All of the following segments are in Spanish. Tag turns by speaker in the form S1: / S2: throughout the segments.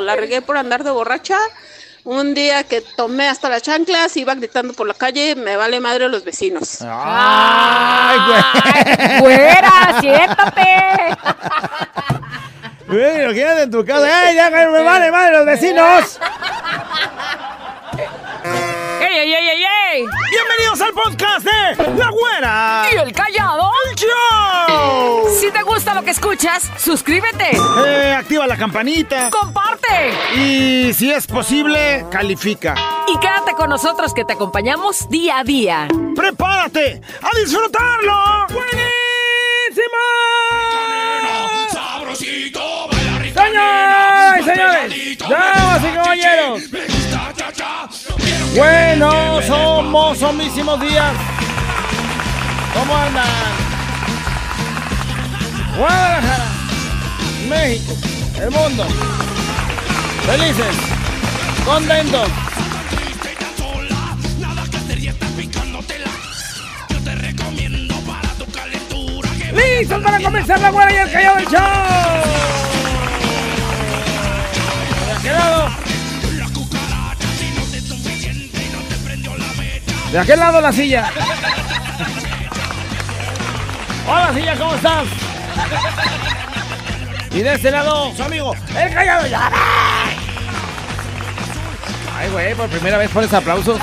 S1: La regué por andar de borracha. Un día que tomé hasta las chanclas, iba gritando por la calle, me vale madre los vecinos.
S2: ¡Ay, güey!
S3: ¡Fuera! ¡Siéntate!
S2: Güey, lo quedas en tu casa. ¡Ey, ya me vale madre los vecinos!
S3: ¡Ey, ey, ey, ey, ey!
S2: Bienvenidos al podcast de La Güera.
S3: ¿Y el callado?
S2: ¡El show!
S3: Si te gusta lo que escuchas, suscríbete,
S2: Eh, activa la campanita.
S3: comparte
S2: Y si es posible, califica.
S3: y quédate con nosotros que te acompañamos día a día.
S2: ¡Prepárate a disfrutarlo! ¡Buenísimo! Señoras y señores, damas y caballeros. Buenos, somos, homísimos días. ¿Cómo andan? Guadalajara, México, el mundo. Felices, contentos. ¡Listos para comenzar la buena y el callado del show! De aquel lado. De aquel lado la silla. Hola silla, ¿cómo estás? Y de este lado, su amigo, el callado show. Ay, güey, por primera vez pones aplausos.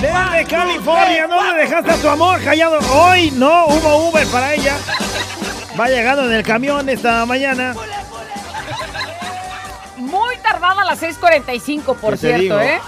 S2: Desde California, ¿dónde dejaste a tu amor callado? Hoy no hubo Uber para ella. Va llegando en el camión esta mañana.
S3: Muy tardada a las 6:45, por
S2: ¿Qué te
S3: cierto,
S2: digo?
S3: ¿eh?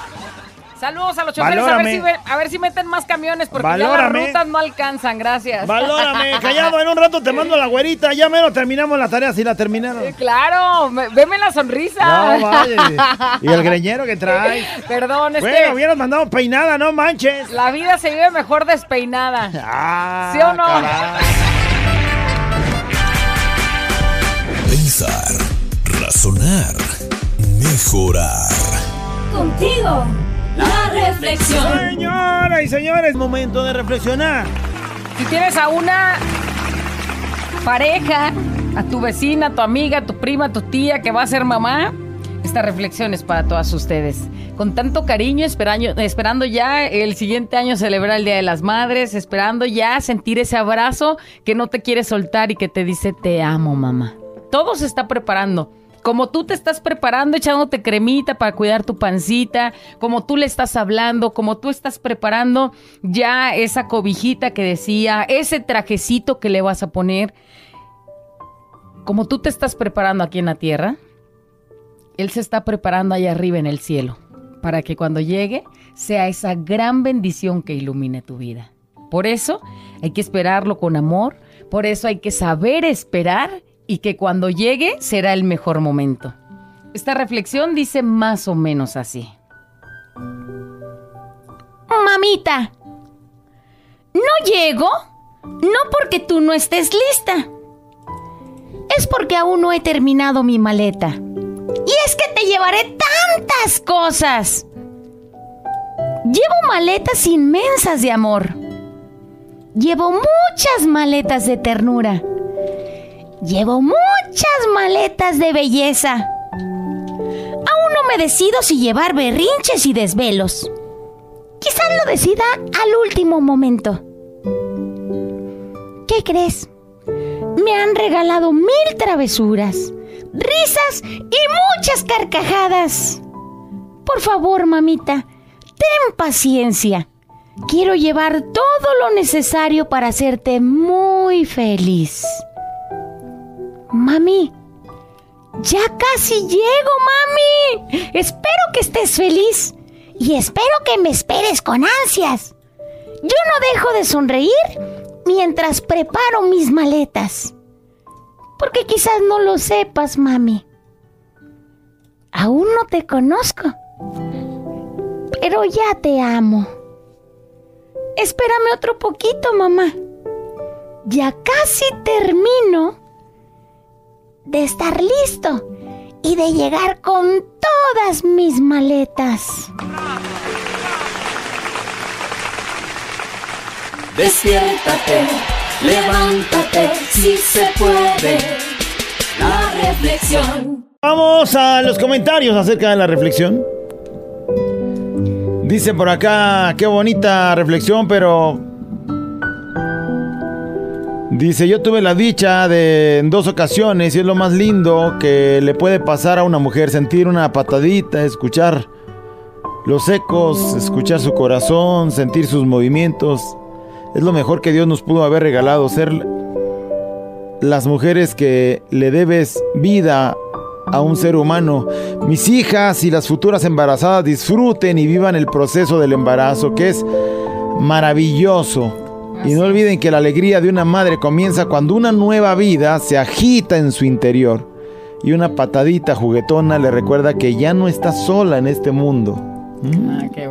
S3: Saludos a los choferes, a ver, si, ve- a ver si meten más camiones, porque ya las rutas no alcanzan, gracias.
S2: Valórame, callado, en un rato te mando la güerita. Ya menos terminamos la tarea si la terminaron.
S3: Eh, Claro, me- veme la sonrisa.
S2: No, vale. Y el greñero que traes.
S3: Perdón, es
S2: Bueno,
S3: que
S2: hubieras mandado peinada, no manches.
S3: la vida se vive mejor despeinada.
S2: Ah,
S3: ¿Sí o no?
S2: caray.
S4: Pensar, razonar, mejorar.
S5: Contigo, la reflexión.
S2: Señoras y señores, momento de reflexionar.
S3: Si tienes a una pareja, a tu vecina, a tu amiga, a tu prima, a tu tía que va a ser mamá, esta reflexión es para todas ustedes. Con tanto cariño, esperando, esperando ya el siguiente año celebrar el Día de las Madres, esperando ya sentir ese abrazo que no te quiere soltar y que te dice te amo, mamá. Todo se está preparando. Como tú te estás preparando, echándote cremita para cuidar tu pancita, como tú le estás hablando, como tú estás preparando ya esa cobijita que decía, ese trajecito que le vas a poner, como tú te estás preparando aquí en la tierra, Él se está preparando allá arriba en el cielo, para que cuando llegue sea esa gran bendición que ilumine tu vida. Por eso hay que esperarlo con amor, por eso hay que saber esperar y que cuando llegue será el mejor momento. Esta reflexión dice más o menos así. Mamita, no llego no porque tú no estés lista. Es porque aún no he terminado mi maleta. Y es que te llevaré tantas cosas. Llevo maletas inmensas de amor. Llevo muchas maletas de ternura. Llevo muchas maletas de belleza. Aún no me decido si llevar berrinches y desvelos. Quizás lo decida al último momento. ¿Qué crees? Me han regalado mil travesuras, risas y muchas carcajadas. Por favor, mamita, ten paciencia. Quiero llevar todo lo necesario para hacerte muy feliz. Mami, ya casi llego, mami. Espero que estés feliz y espero que me esperes con ansias. Yo no dejo de sonreír mientras preparo mis maletas. Porque quizás no lo sepas, mami. Aún no te conozco. Pero ya te amo. Espérame otro poquito, mamá. Ya casi termino de estar listo y de llegar con todas mis maletas.
S5: Despiértate, levántate, si se puede. La reflexión.
S2: Vamos a los comentarios acerca de la reflexión. Dice por acá, qué bonita reflexión, pero... Dice, yo tuve la dicha de en dos ocasiones y es lo más lindo que le puede pasar a una mujer, sentir una patadita, escuchar los ecos, escuchar su corazón, sentir sus movimientos. Es lo mejor que Dios nos pudo haber regalado, ser las mujeres que le debes vida a un ser humano. Mis hijas y las futuras embarazadas disfruten y vivan el proceso del embarazo, que es maravilloso. Y no olviden que la alegría de una madre comienza cuando una nueva vida se agita en su interior. Y una patadita juguetona le recuerda que ya no está sola en este mundo.
S3: Ah, qué.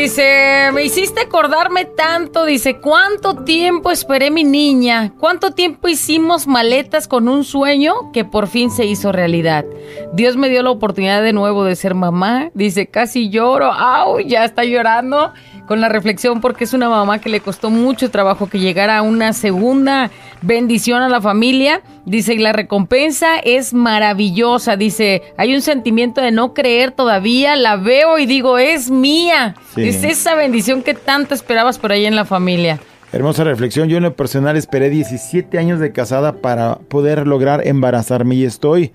S3: Dice, me hiciste acordarme tanto, dice, ¿cuánto tiempo esperé mi niña? ¿Cuánto tiempo hicimos maletas con un sueño que por fin se hizo realidad? Dios me dio la oportunidad de nuevo de ser mamá, dice, casi lloro, ¡au! Ya está llorando con la reflexión porque es una mamá que le costó mucho trabajo que llegara a una segunda bendición a la familia. Dice, y la recompensa es maravillosa. Dice, hay un sentimiento de no creer todavía, la veo y digo, es mía.
S2: Sí.
S3: Es esa bendición que tanto esperabas por ahí en la familia.
S2: Hermosa reflexión. Yo en lo personal esperé 17 años de casada para poder lograr embarazarme y estoy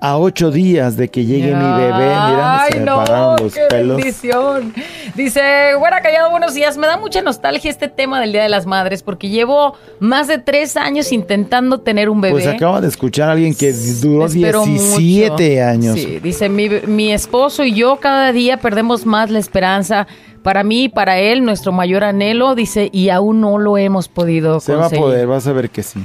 S2: a 8 días de que llegue mi bebé. Mira,
S3: Ay,
S2: se me
S3: no,
S2: pararon los
S3: qué
S2: pelos.
S3: bendición. Dice, güera callado, buenos días. Me da mucha nostalgia este tema del Día de las Madres porque llevo más de tres años intentando tener un bebé.
S2: Pues acaba de escuchar a alguien que duró
S3: Espero
S2: 17
S3: mucho.
S2: años.
S3: Sí, dice, mi, mi esposo y yo cada día perdemos más la esperanza. Para mí y para él, nuestro mayor anhelo, dice, y aún no lo hemos podido
S2: Se va a
S3: conseguir.
S2: poder, vas a ver que sí.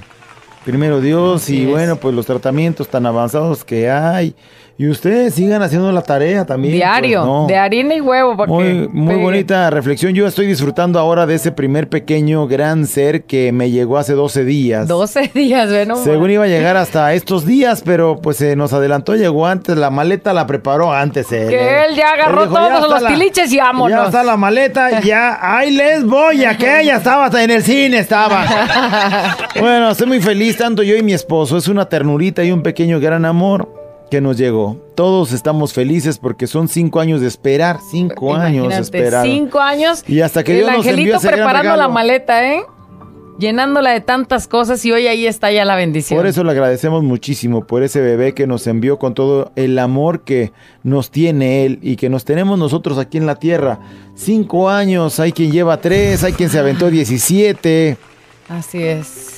S2: Primero Dios
S3: Así
S2: y
S3: es.
S2: bueno, pues los tratamientos tan avanzados que hay. Y ustedes sigan haciendo la tarea también.
S3: Diario,
S2: pues, no.
S3: de harina y huevo. para
S2: Muy, muy bonita reflexión. Yo estoy disfrutando ahora de ese primer pequeño gran ser que me llegó hace 12 días.
S3: 12 días, ¿ven? No
S2: Según iba a llegar hasta estos días, pero pues se nos adelantó, llegó antes, la maleta la preparó antes él.
S3: Que
S2: ¿eh?
S3: él ya agarró
S2: dijo,
S3: todos los
S2: la-
S3: tiliches y vámonos.
S2: Ya está la maleta, ya, ahí les voy, ya que ya estaba hasta en el cine, estaba. bueno, estoy muy feliz, tanto yo y mi esposo, es una ternurita y un pequeño gran amor que nos llegó. Todos estamos felices porque son cinco años de esperar, cinco años de esperar.
S3: cinco años.
S2: Y hasta que
S3: el
S2: Dios nos envió gran
S3: preparando la maleta, ¿eh? Llenándola de tantas cosas y hoy ahí está ya la bendición.
S2: Por eso le agradecemos muchísimo por ese bebé que nos envió con todo el amor que nos tiene él y que nos tenemos nosotros aquí en la tierra. Cinco años, hay quien lleva tres, hay quien se aventó 17.
S3: Así es.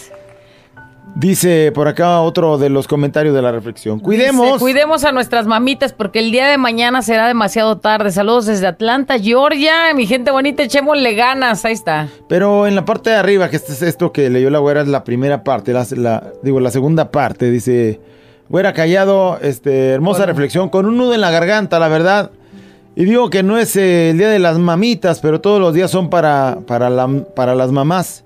S2: Dice por acá otro de los comentarios de la reflexión. Cuidemos.
S3: Dice, cuidemos a nuestras mamitas porque el día de mañana será demasiado tarde. Saludos desde Atlanta, Georgia. Mi gente bonita, echémosle ganas. Ahí está.
S2: Pero en la parte de arriba, que este es esto que leyó la güera, es la primera parte, la, la- digo, la segunda parte, dice, güera callado, este, hermosa reflexión, con un nudo en la garganta, la verdad. Y digo que no es eh, el día de las mamitas, pero todos los días son para, para, la- para las mamás,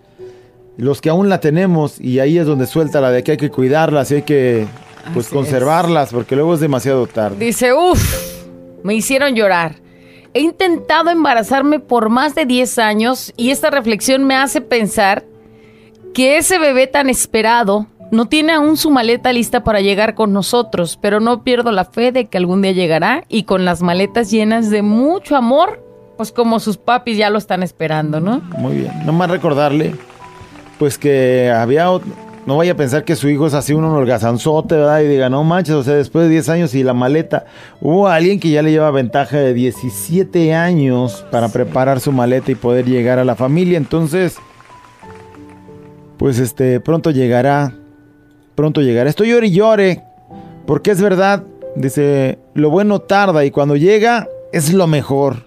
S2: los que aún la tenemos, y ahí es donde suelta la de que hay que cuidarlas y hay que, pues,
S3: Así
S2: conservarlas, porque luego es demasiado tarde.
S3: Dice, uff, me hicieron llorar. He intentado embarazarme por más de 10 años y esta reflexión me hace pensar que ese bebé tan esperado no tiene aún su maleta lista para llegar con nosotros, pero no pierdo la fe de que algún día llegará y con las maletas llenas de mucho amor, pues como sus papis ya lo están esperando, ¿no?
S2: Muy bien. Nomás recordarle, pues que había. No vaya a pensar que su hijo es así un holgazanzote, ¿verdad? Y diga, no manches, o sea, después de 10 años y la maleta. Hubo alguien que ya le lleva ventaja de 17 años para preparar su maleta y poder llegar a la familia. Entonces, pues este, pronto llegará. Pronto llegará. Estoy llore y llore. Porque es verdad. Dice, lo bueno tarda y cuando llega es lo mejor.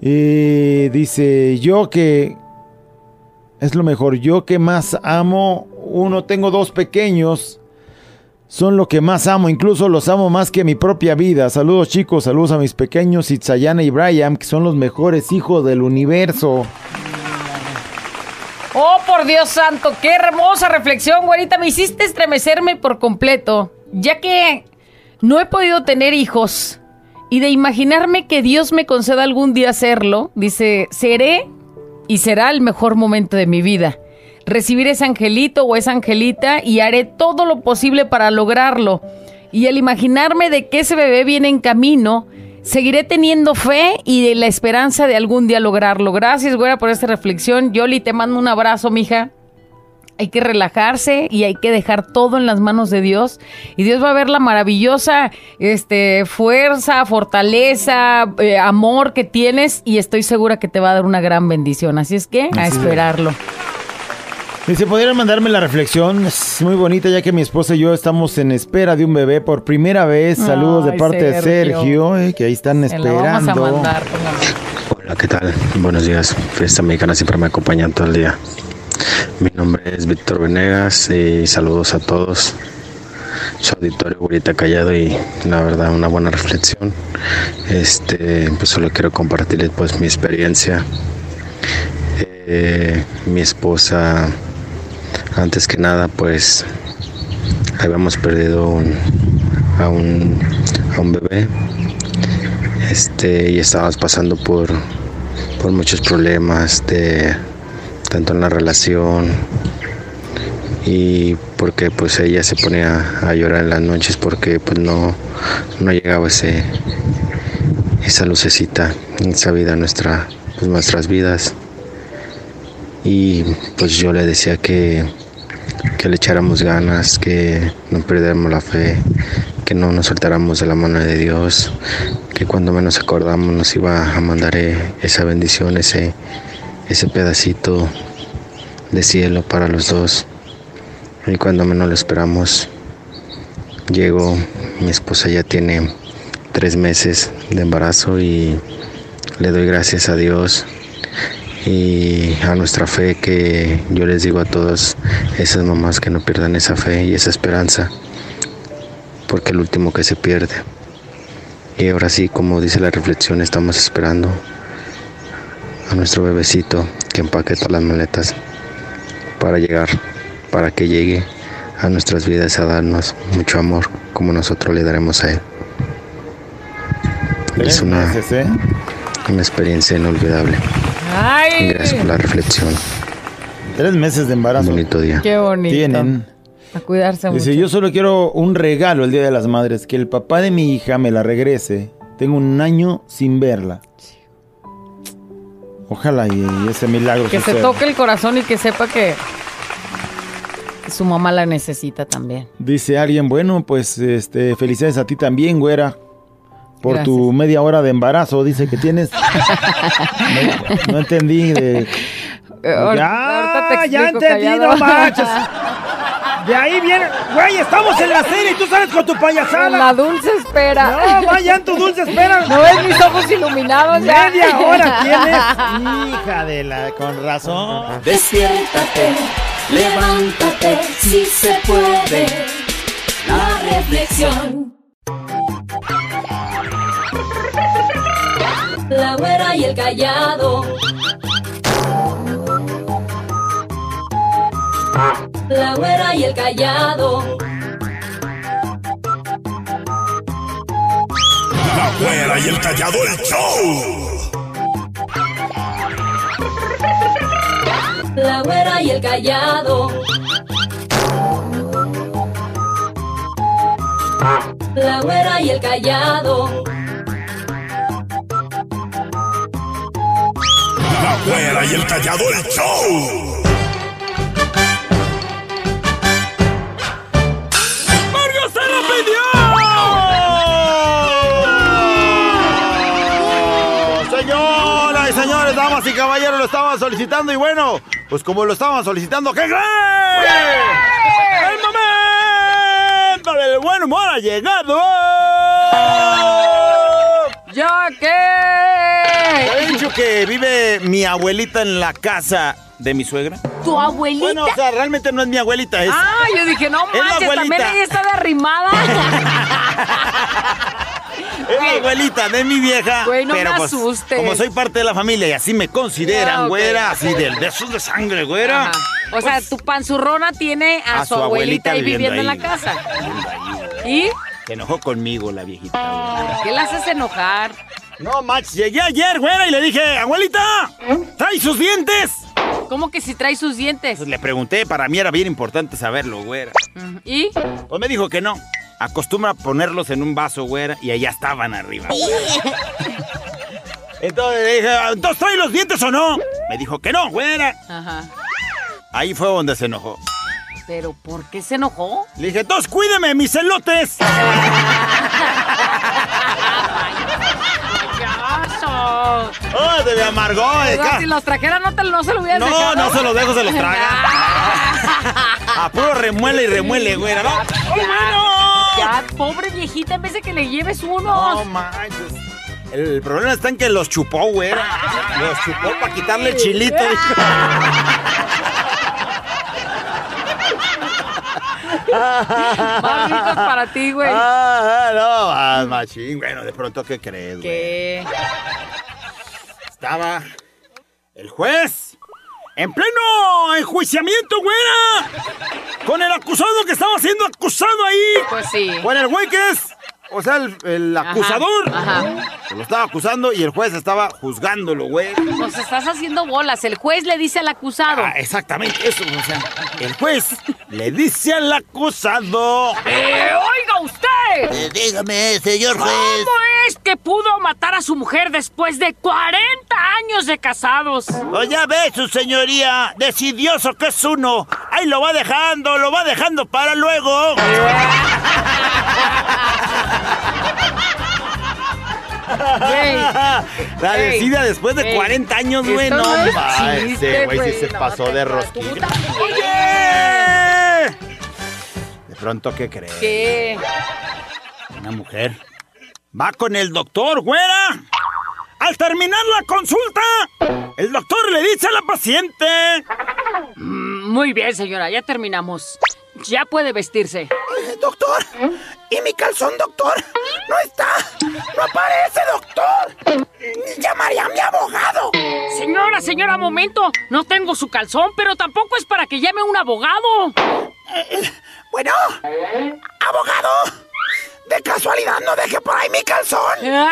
S2: Y dice, yo que es lo mejor, yo que más amo, uno tengo dos pequeños, son lo que más amo, incluso los amo más que mi propia vida. Saludos chicos, saludos a mis pequeños Itzayana y Brian, que son los mejores hijos del universo.
S3: Oh, por Dios santo, qué hermosa reflexión, güerita. Me hiciste estremecerme por completo, ya que no he podido tener hijos. Y de imaginarme que Dios me conceda algún día hacerlo, dice, seré y será el mejor momento de mi vida. recibir ese angelito o esa angelita y haré todo lo posible para lograrlo. Y al imaginarme de que ese bebé viene en camino, seguiré teniendo fe y la esperanza de algún día lograrlo. Gracias, güera, por esta reflexión. Yoli, te mando un abrazo, mija. Hay que relajarse y hay que dejar todo en las manos de Dios. Y Dios va a ver la maravillosa este, fuerza, fortaleza, eh, amor que tienes. Y estoy segura que te va a dar una gran bendición. Así es que a esperarlo.
S2: Y si pudieran mandarme la reflexión, es muy bonita ya que mi esposa y yo estamos en espera de un bebé por primera vez. Saludos de parte de
S3: Sergio.
S2: Eh, que ahí están
S3: Se la vamos a
S2: esperando.
S3: mandar.
S6: Hola, ¿qué tal? Buenos días. Fiesta Mexicana siempre me acompañan todo el día. Mi nombre es Víctor Venegas y saludos a todos. Su auditorio ahorita callado y la verdad una buena reflexión. Este, pues solo quiero compartirles pues mi experiencia. Eh, mi esposa, antes que nada, pues habíamos perdido un- a, un, a un bebé este y estábamos pasando por, por muchos problemas de tanto en la relación y porque pues ella se ponía a llorar en las noches porque pues no, no llegaba ese esa lucecita esa vida nuestra pues, nuestras vidas. Y pues yo le decía que que le echáramos ganas que no perdiéramos la fe que no nos soltáramos de la mano de Dios que cuando menos acordamos nos iba a mandar eh, esa bendición, ese, ese pedacito de cielo para los dos. Y cuando menos lo esperamos, llegó, mi esposa ya tiene tres meses de embarazo y le doy gracias a Dios y a nuestra fe que yo les digo a todas esas mamás que no pierdan esa fe y esa esperanza, porque el último que se pierde. Y ahora sí, como dice la reflexión, estamos esperando a nuestro bebecito que empaque todas las maletas para llegar, para que llegue a nuestras vidas a darnos mucho amor como nosotros le daremos a él. Es una, una experiencia inolvidable.
S3: Ay,
S6: Gracias por la reflexión.
S2: Tres meses de embarazo.
S6: bonito día.
S3: qué bonito.
S2: Tienen.
S3: A cuidarse
S2: Dice,
S3: mucho.
S2: yo solo quiero un regalo el Día de las Madres, que el papá de mi hija me la regrese. Tengo un año sin verla. Ojalá y, y ese milagro
S3: Que se toque el corazón y que sepa que su mamá la necesita también.
S2: Dice alguien, bueno, pues este, felicidades a ti también, güera. Por tu media hora de embarazo, dice que tienes. no, no entendí de.
S3: Ahor-
S2: ya,
S3: ahorita te
S2: ya
S3: explico,
S2: entendí,
S3: callado.
S2: no manches. De ahí viene. Güey, estamos en la serie y tú sales con tu payasada.
S3: La dulce espera.
S2: No, vaya en tu dulce espera.
S3: ¿No ves mis ojos iluminados ya?
S2: Media hora tienes. Hija de la, con razón.
S5: Despiértate, levántate, si se puede. La reflexión. La güera y el callado. La güera y el callado.
S4: La güera y el callado el show.
S5: La güera y el callado. La güera y el callado.
S4: La güera y el callado el show. ¡Mario se lo
S2: pidió! Señoras y señores, damas y caballeros, lo estaban solicitando y bueno, pues como lo estaban solicitando, ¿qué creen? ¡El momento del buen humor ha llegado!
S3: ¿Ya qué?
S2: Dicho que vive mi abuelita en la casa de mi suegra.
S3: ¿Tu abuelita?
S2: Bueno, o sea, realmente no es mi abuelita, es...
S3: Ah, yo dije, no manches, también ella está de arrimada.
S2: Es la abuelita de mi vieja.
S3: Güey, no
S2: pero
S3: me
S2: pues,
S3: asustes.
S2: como soy parte de la familia y así me consideran, güera, así de besos de sangre, güera.
S3: Ajá. O sea, tu panzurrona tiene a, su, abuelita, ahí viviendo, en la
S2: ahí,
S3: casa.
S2: ahí.
S3: ¿Y
S2: Se enojó conmigo la viejita. güera.
S3: qué la haces enojar?
S2: No, Max, llegué ayer, güera, y le dije, abuelita, trae sus dientes.
S3: ¿Cómo que si trae sus dientes?
S2: Pues le pregunté, para mí era bien importante saberlo, güera.
S3: Ujú. ¿Y?
S2: Pues me dijo que no. Acostumbra ponerlos en un vaso, güera, y allá estaban arriba. Entonces le dije, ¿entonces trae los dientes o no? Me dijo que no, güera.
S3: Ajá.
S2: Ahí fue donde se enojó.
S3: ¿Pero por qué se enojó?
S2: Le dije, entonces cuídeme, mis celotes.
S3: ¡Payaso!
S2: ¡Oh, se me amargó!
S3: si los trajera no, te, no se lo hubieras
S2: No,
S3: dejado.
S2: no se los dejo, se los traga. A puro remuele y remuele, güera, ¿no? ¡Ay, bueno!
S3: Ya, pobre viejita, en vez de que le lleves unos.
S2: No manches. El, problema está en que los chupó, güera. Los chupó para quitarle el chilito.
S3: Más ricos para ti, güey.
S2: Ah, no, más machín. Bueno, de pronto, ¿qué crees, güey?
S3: ¿Qué?
S2: Estaba el juez en pleno enjuiciamiento, güera. Con el acusado que estaba siendo acusado ahí.
S3: Pues sí.
S2: Con el güey que es, o sea, el, el
S3: Ajá,
S2: acusador.
S3: Ajá.
S2: Lo estaba acusando y el juez estaba juzgándolo, güey.
S3: Nos estás haciendo bolas. El juez le dice al acusado.
S2: Ah, exactamente, eso, o sea, el juez le dice al acusado.
S3: ¡Eh, oiga usted!
S7: Eh, dígame, señor juez.
S3: ¿Cómo es que pudo matar a su mujer después de 40 años de casados?
S2: Oh, ya ve, su señoría, decidioso que es uno. Ahí lo va dejando, lo va dejando para luego.
S3: Güey,
S2: La decida después de
S3: ey,
S2: 40 años, güey. No,
S3: no es
S2: ma,
S3: chiste,
S2: ese güey sí se pasó de rosquilla. Pronto, ¿qué crees?
S3: ¿Qué?
S2: Una mujer va con el doctor, güera. Al terminar la consulta, el doctor le dice a la paciente.
S3: Muy bien, señora, ya terminamos. Ya puede vestirse.
S7: Doctor, ¿y mi calzón, doctor? No está. No aparece, doctor. Llamaría a mi abogado.
S3: Señora, señora, momento. No tengo su calzón, pero tampoco es para que llame a un abogado.
S7: Bueno, abogado. De casualidad no deje por ahí mi calzón.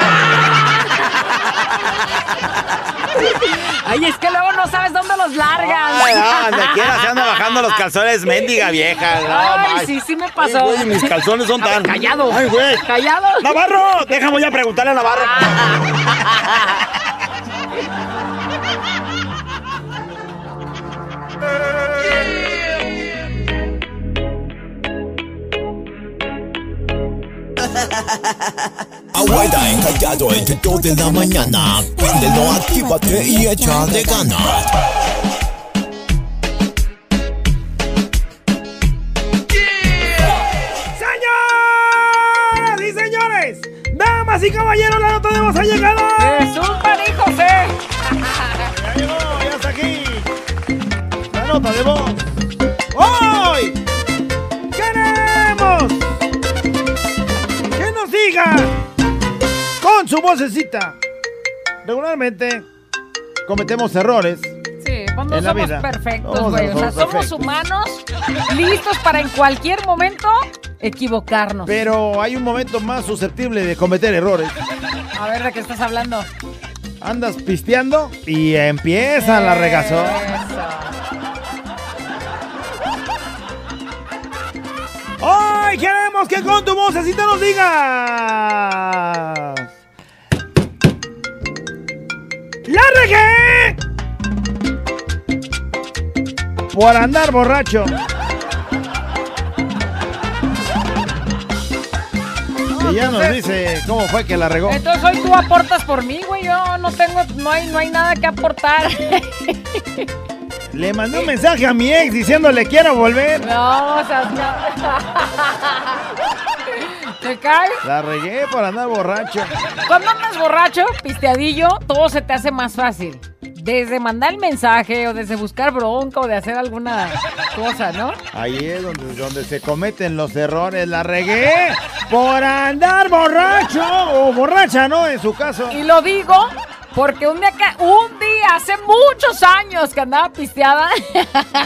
S3: Ay, es que luego no sabes dónde los largan.
S2: Ay, no, donde quiera se anda bajando los calzones, mendiga vieja. No,
S3: Ay, sí, sí me pasó.
S2: Ay, güey, mis calzones son
S3: ver,
S2: tan.
S3: callado.
S2: Ay, güey.
S3: Callado.
S2: Navarro, déjame ya preguntarle a Navarro.
S8: Abuela encallado entre 2 de la mañana. Préndelo, actívate y echa de ganas.
S2: Vocecita. Regularmente cometemos errores.
S3: Sí, pues no
S2: En la
S3: somos
S2: vida.
S3: perfectos,
S2: No
S3: güey. O sea,
S2: somos perfectos.
S3: humanos listos para en cualquier momento equivocarnos.
S2: Pero hay un momento más susceptible de cometer errores.
S3: A ver, ¿de qué estás hablando?
S2: Andas pisteando y empieza la regazón. Hoy queremos que con tu vocecita nos digas. ¡La regué! Por andar borracho. Y ya nos dice cómo fue que la regó.
S3: Entonces hoy tú aportas por mí, güey. Yo no tengo, no hay, no hay nada que aportar.
S2: Le mandé un mensaje a mi ex diciéndole quiero volver.
S3: No, o sea, no. ¿Te caes?
S2: La regué por andar borracho.
S3: Cuando andas borracho, pisteadillo, todo se te hace más fácil. Desde mandar el mensaje o desde buscar bronca o de hacer alguna cosa, ¿no?
S2: Ahí es donde, donde se cometen los errores. La regué por andar borracho o borracha, ¿no? En su caso.
S3: Y lo digo porque un día, un día, hace muchos años que andaba pisteada,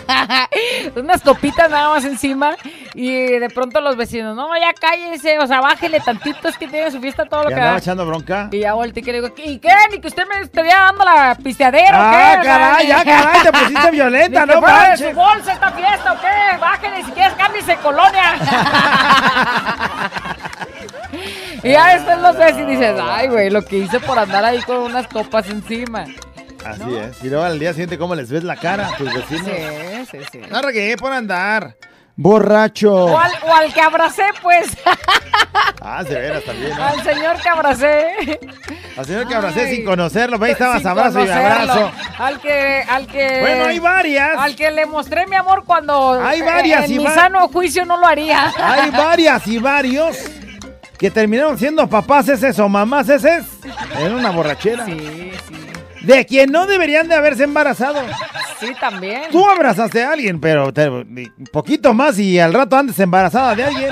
S3: unas copitas nada más encima, Y de pronto los vecinos, no, ya cállense, o sea, bájele tantito, es que tiene su fiesta todo lo
S2: ¿Que
S3: da.
S2: echando bronca?
S3: Y ya volteé y que le digo, ¿y qué? Ni que usted me estuviera dando la pisteadera o
S2: Ah,
S3: qué. O sea,
S2: caray, ya, caray, te pusiste violenta, no manches.
S3: su bolsa esta fiesta o qué. Bájele, si quieres, cámbiese colonia. y ya después los ves y dices, ay, güey, lo que hice por andar ahí con unas copas encima.
S2: Así es. Y luego al día siguiente, ¿cómo les ves la cara a tus vecinos?
S3: Sí, sí, sí.
S2: No regué por andar. Borracho.
S3: O al, o al que abracé, pues.
S2: Ah, de veras también. ¿no?
S3: al señor que abracé.
S2: Al señor que abracé
S3: Ay.
S2: sin conocerlo, ve, estabas abrazo y abrazo.
S3: Al que, al que.
S2: Bueno, hay varias.
S3: Al que le mostré mi amor cuando.
S2: Hay varias,
S3: En
S2: y
S3: mi
S2: va-
S3: sano juicio no lo haría.
S2: Hay varias y varios que terminaron siendo papás ese o mamás ese en una borrachera.
S3: Sí, sí.
S2: De quien no deberían de haberse embarazado.
S3: Sí, también.
S2: Tú abrazaste a alguien, pero te- un poquito más y al rato andes embarazada de alguien.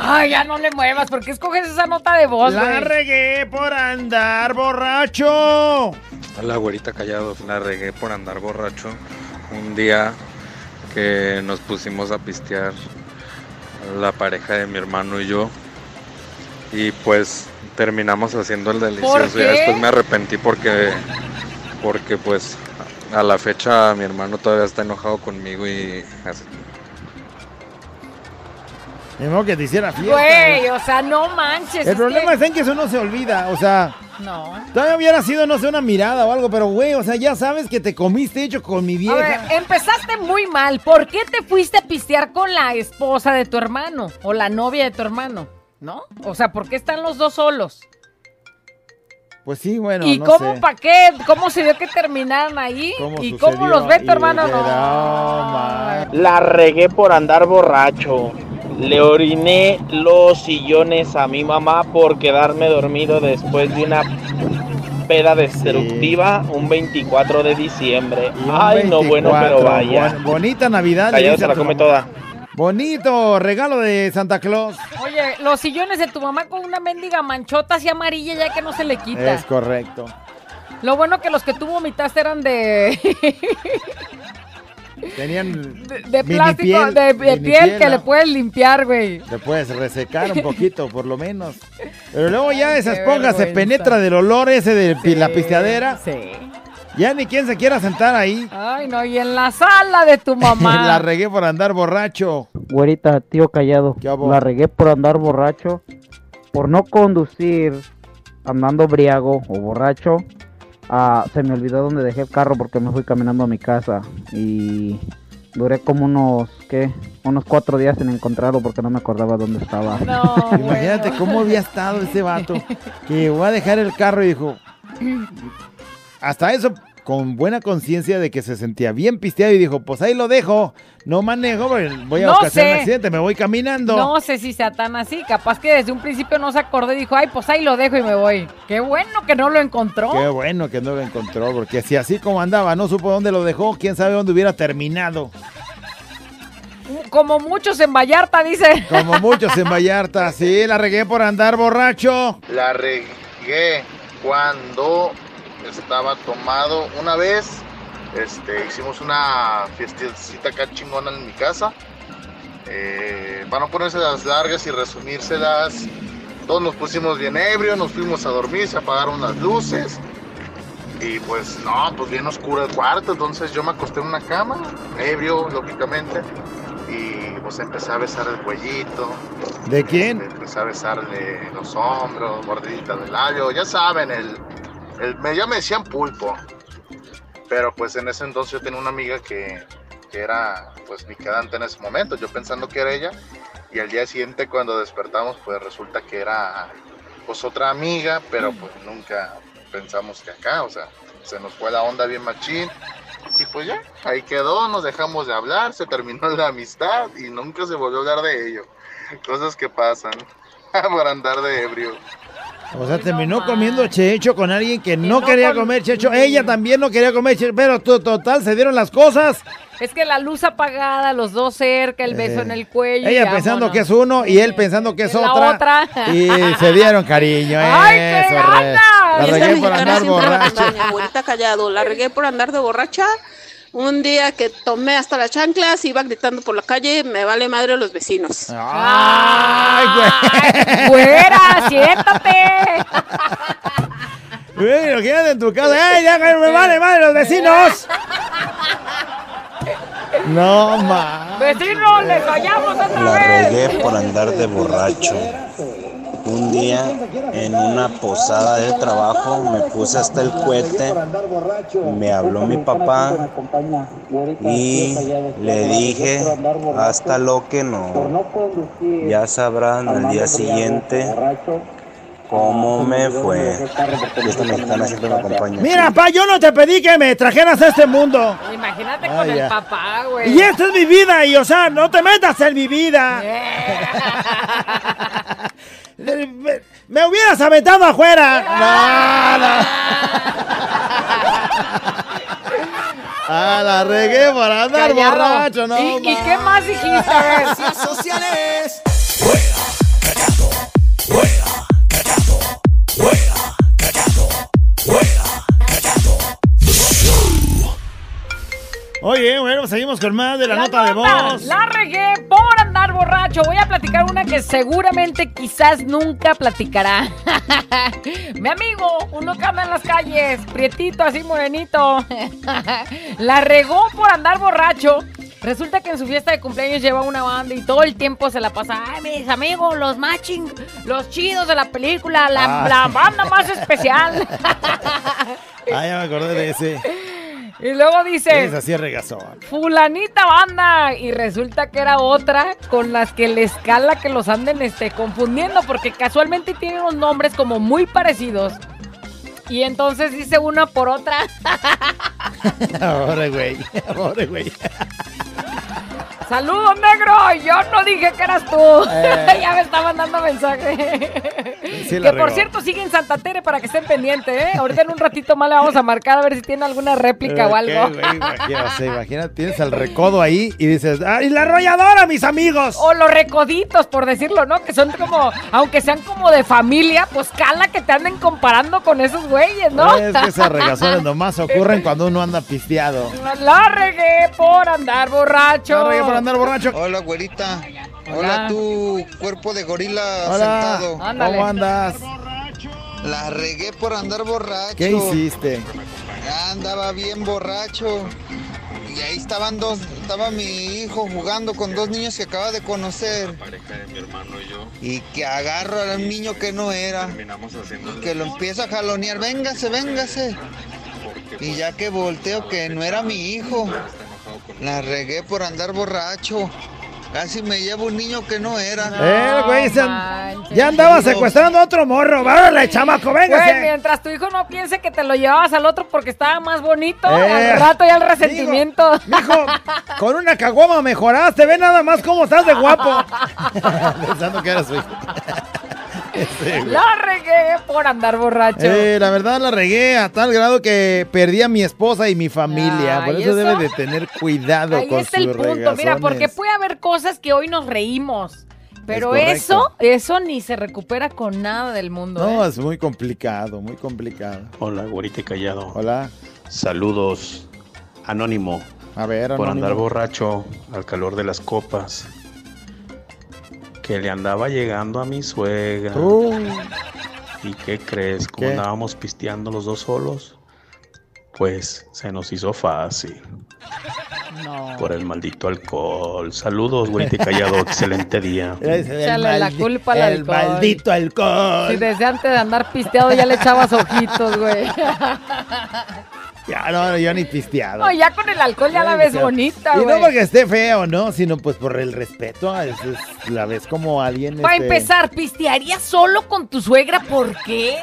S3: Ay, ya no le muevas, ¿por qué escoges esa nota de voz,
S2: La regué por andar borracho.
S9: Hola, güerita callado. La regué por andar borracho. Un día que nos pusimos a pistear la pareja de mi hermano y yo. Y pues terminamos haciendo el delicioso. Ya después me arrepentí porque, porque pues a la fecha mi hermano todavía está enojado conmigo y así.
S2: Modo que te hiciera fiesta.
S3: Güey, o sea, no manches.
S2: El
S3: es
S2: problema
S3: que-
S2: es en que eso no se olvida, o sea,
S3: No.
S2: todavía hubiera sido, no sé, una mirada o algo, pero güey, o sea, ya sabes que te comiste hecho con mi
S3: A
S2: vieja.
S3: ver, empezaste muy mal. ¿Por qué te fuiste a pistear con la esposa de tu hermano o la novia de tu hermano? ¿No? O sea, ¿por qué están los dos solos?
S2: Pues sí, bueno,
S3: ¿Y
S2: no
S3: cómo,
S2: sé.
S3: para qué? ¿Cómo se dio que terminaran ahí?
S2: ¿Cómo
S3: ¿Y
S2: sucedió?
S3: cómo los ve tu hermano? No.
S10: La regué por andar borracho. Le oriné los sillones a mi mamá por quedarme dormido después de una peda destructiva un 24 de diciembre. Ay, no, bueno,
S2: 24,
S10: pero vaya.
S2: bon- bonita Navidad.
S10: se la come
S2: mamá.
S10: toda.
S2: Bonito regalo de Santa Claus.
S3: Oye, los sillones de tu mamá con una mendiga manchota así amarilla ya que no se le quita.
S2: Es correcto.
S3: Lo bueno que los que tú vomitaste eran de,
S2: Tenían
S3: de, plástico,
S2: piel,
S3: de, piel que
S2: ¿no?
S3: le puedes limpiar, güey.
S2: Le puedes resecar un poquito, por lo menos. Pero luego ya esa esponja se penetra del olor ese de la pisteadera.
S3: Sí.
S2: Ya ni quien se quiera sentar ahí.
S3: Ay, no, y en la sala de tu mamá.
S2: la regué por andar borracho.
S11: Güerita, tío callado.
S2: ¿Qué hago?
S11: La regué por andar borracho. Por no conducir andando briago o borracho. ah, se me olvidó dónde dejé el carro porque me fui caminando a mi casa. Y duré como unos, ¿qué? Unos cuatro días en encontrarlo porque no me acordaba dónde estaba.
S3: No,
S2: Imagínate
S3: bueno.
S2: cómo había estado ese vato. Que voy a dejar el carro y dijo. Hasta eso, con buena conciencia de que se sentía bien pisteado y dijo: Pues ahí lo dejo. No manejo, voy a
S3: No
S2: ocasionar un accidente, me voy caminando.
S3: No sé si sea tan así. Capaz que desde un principio no se acordó y dijo, ay, pues ahí lo dejo y me voy. Qué bueno que no lo encontró.
S2: Qué bueno que no lo encontró, porque si así como andaba, no supo dónde lo dejó, quién sabe dónde hubiera terminado.
S3: Como muchos en Vallarta, dice.
S2: Como muchos en Vallarta, sí, la regué por andar borracho.
S12: La regué cuando estaba tomado una vez. Este, hicimos una fiestecita acá chingona en mi casa. Eh, para no ponerse las largas y resumírselas, todos nos pusimos bien ebrios, nos fuimos a dormir, se apagaron las luces. Y pues no, pues bien oscuro el cuarto, entonces yo me acosté en una cama, ebrio, lógicamente. Y pues empecé a besar el cuellito.
S2: ¿De quién?
S12: Empecé a besarle los hombros, mordiditas del labio, ya saben, el, el, me- ya me decían pulpo. Pero pues en ese entonces yo tenía una amiga que, que era pues mi quedante en ese momento, yo pensando que era ella. Y al día siguiente cuando despertamos pues resulta que era pues otra amiga, pero pues nunca pensamos que acá, o sea, se nos fue la onda bien machín. Y pues ya, ahí quedó, nos dejamos de hablar, se terminó la amistad y nunca se volvió a hablar de ello. Cosas que pasan por andar de ebrio.
S2: O sea, terminó comiendo checho con alguien que no,
S3: no
S2: quería
S3: con-
S2: comer checho. Ella también no quería comer checho, pero to- total, se dieron las cosas.
S3: Es que la luz apagada, los dos cerca, el beso
S2: Eh,
S3: en el cuello.
S2: Ella pensando
S3: vámonos.
S2: que es uno y él pensando que es
S3: La
S2: otra.
S3: otra.
S2: Y se dieron cariño.
S3: ¡Ay, qué
S2: eso, re-
S3: ganas!
S2: La
S1: Esta
S2: regué por andar
S1: acompaña, abuelita callado. La regué por andar de borracha. Un día que tomé hasta las chanclas, iba gritando por la calle, me vale madre los vecinos.
S2: ¡Ay, güey!
S3: ¡Fuera! ¡Siéntate!
S2: Güey, imagínate en tu casa. ¡Ey, ya me vale madre los vecinos! No, ma.
S3: ¡Vecinos, les fallamos otra
S13: La
S3: vez!
S13: regué por andar de borracho. Un día en una posada de trabajo me puse hasta el cohete, me habló mi papá y le dije hasta lo que no. Ya sabrán al día siguiente cómo me fue. Esta mexicana siempre me acompaña.
S2: Mira, pa, yo no te pedí que me trajeras a este mundo.
S3: Imagínate
S2: Ah,
S3: con el papá, güey.
S2: Y esta es mi vida, y o sea, no te metas en mi vida. Me, me hubieras aventado afuera. No, no. Ah, la regué por andar
S3: Callado.
S2: borracho, no.
S3: ¿Y, qué más dijiste?
S8: Redes sociales.
S2: Oye, bueno, seguimos con más de la,
S3: La
S2: nota, de voz.
S3: La regué por andar borracho. Voy a platicar una que seguramente quizás nunca platicará. Mi amigo, uno que anda en las calles, prietito, así morenito. La regó por andar borracho. Resulta que en su fiesta de cumpleaños lleva una banda y todo el tiempo se la pasa. Ay, mis amigos, los matching, los chidos de la película, la,
S2: Ah.
S3: la banda más especial.
S2: Ah, ya me acordé de ese.
S3: Y luego dice.
S2: Es así regazón.
S3: fulanita banda y resulta que era otra con las que les cala que los anden este, confundiendo porque casualmente tienen unos nombres como muy parecidos y entonces dice una por otra
S2: Ahora, güey. Ahora, güey.
S3: Saludos negro yo no dije que eras tú
S2: Eh.
S3: ya me está mandando mensaje
S2: Sí
S3: que por cierto sigue en Santa Tere para que estén pendientes ¿eh? ahorita en un ratito más le vamos a marcar a ver si tiene alguna réplica o algo
S2: ¿qué, sea, imagina, tienes el recodo ahí y dices, ¡ah, y la arrolladora, mis amigos!
S3: O los recoditos, por decirlo, ¿no? Que son como, aunque sean como de familia, pues cala que te anden comparando con esos güeyes, ¿no?
S2: Es que esas regazones nomás ocurren cuando uno anda pisteado.
S3: La regué por andar borracho.
S2: La regué por andar borracho.
S14: Hola, güerita.
S3: Hola.
S14: Hola, tu cuerpo de gorila
S2: Hola,
S14: sentado.
S2: ¿cómo andas?
S14: La regué por andar borracho.
S2: ¿Qué hiciste?
S14: Andaba bien borracho. Y ahí estaban dos, estaba mi hijo jugando con dos niños que acaba de conocer. Y que agarro al niño que no era. Y que lo empieza a jalonear. Véngase, véngase. Y ya que volteo que no era mi hijo. La regué por andar borracho. Casi me llevo un niño que no era.
S2: Eh, güey, se- ya andaba secuestrando a otro morro. ¡Várale, chamaco,
S3: Güey,
S2: véngase!
S3: mientras tu hijo no piense que te lo llevabas al otro porque estaba más bonito,
S2: Eh,
S3: al rato ya el resentimiento.
S2: Mijo, con una caguama mejoraste. Ve nada más cómo estás de guapo. Pensando que era su hijo. Sí.
S3: La regué por andar borracho.
S2: Eh, la verdad la regué a tal grado que perdí a mi esposa y mi familia. Por eso,
S3: ¿eso?
S2: debe de tener cuidado
S3: Ahí
S2: con
S3: está el
S2: sus
S3: punto, mira, porque puede haber cosas que hoy nos reímos, pero eso, eso ni se recupera con nada del mundo.
S2: No,
S3: ¿eh?
S2: es muy complicado, muy complicado.
S15: Hola, güerita callado.
S2: Hola.
S15: Saludos. Anónimo.
S2: A ver,
S15: Por
S2: Anónimo.
S15: andar borracho al calor de las copas. Que le andaba llegando a mi suegra.
S2: Uh.
S15: ¿Y qué crees? Como
S2: ¿Qué?
S15: andábamos pisteando los dos solos, pues se nos hizo fácil. Por el maldito alcohol. Saludos, güerita y callado. Excelente día.
S3: Échale la culpa al
S2: el
S3: alcohol.
S2: maldito alcohol.
S3: Si desde antes de andar pisteado ya le echabas ojitos, güey.
S2: Ya, no, yo ni pisteado.
S3: No, ya con el alcohol ya la ves bonita,
S2: Y
S3: güey.
S2: no porque esté feo, no, sino pues por el respeto. a- es- es- la ves como alguien.
S3: Para
S2: este,
S3: empezar, ¿pistearías solo con tu suegra? ¿Por qué?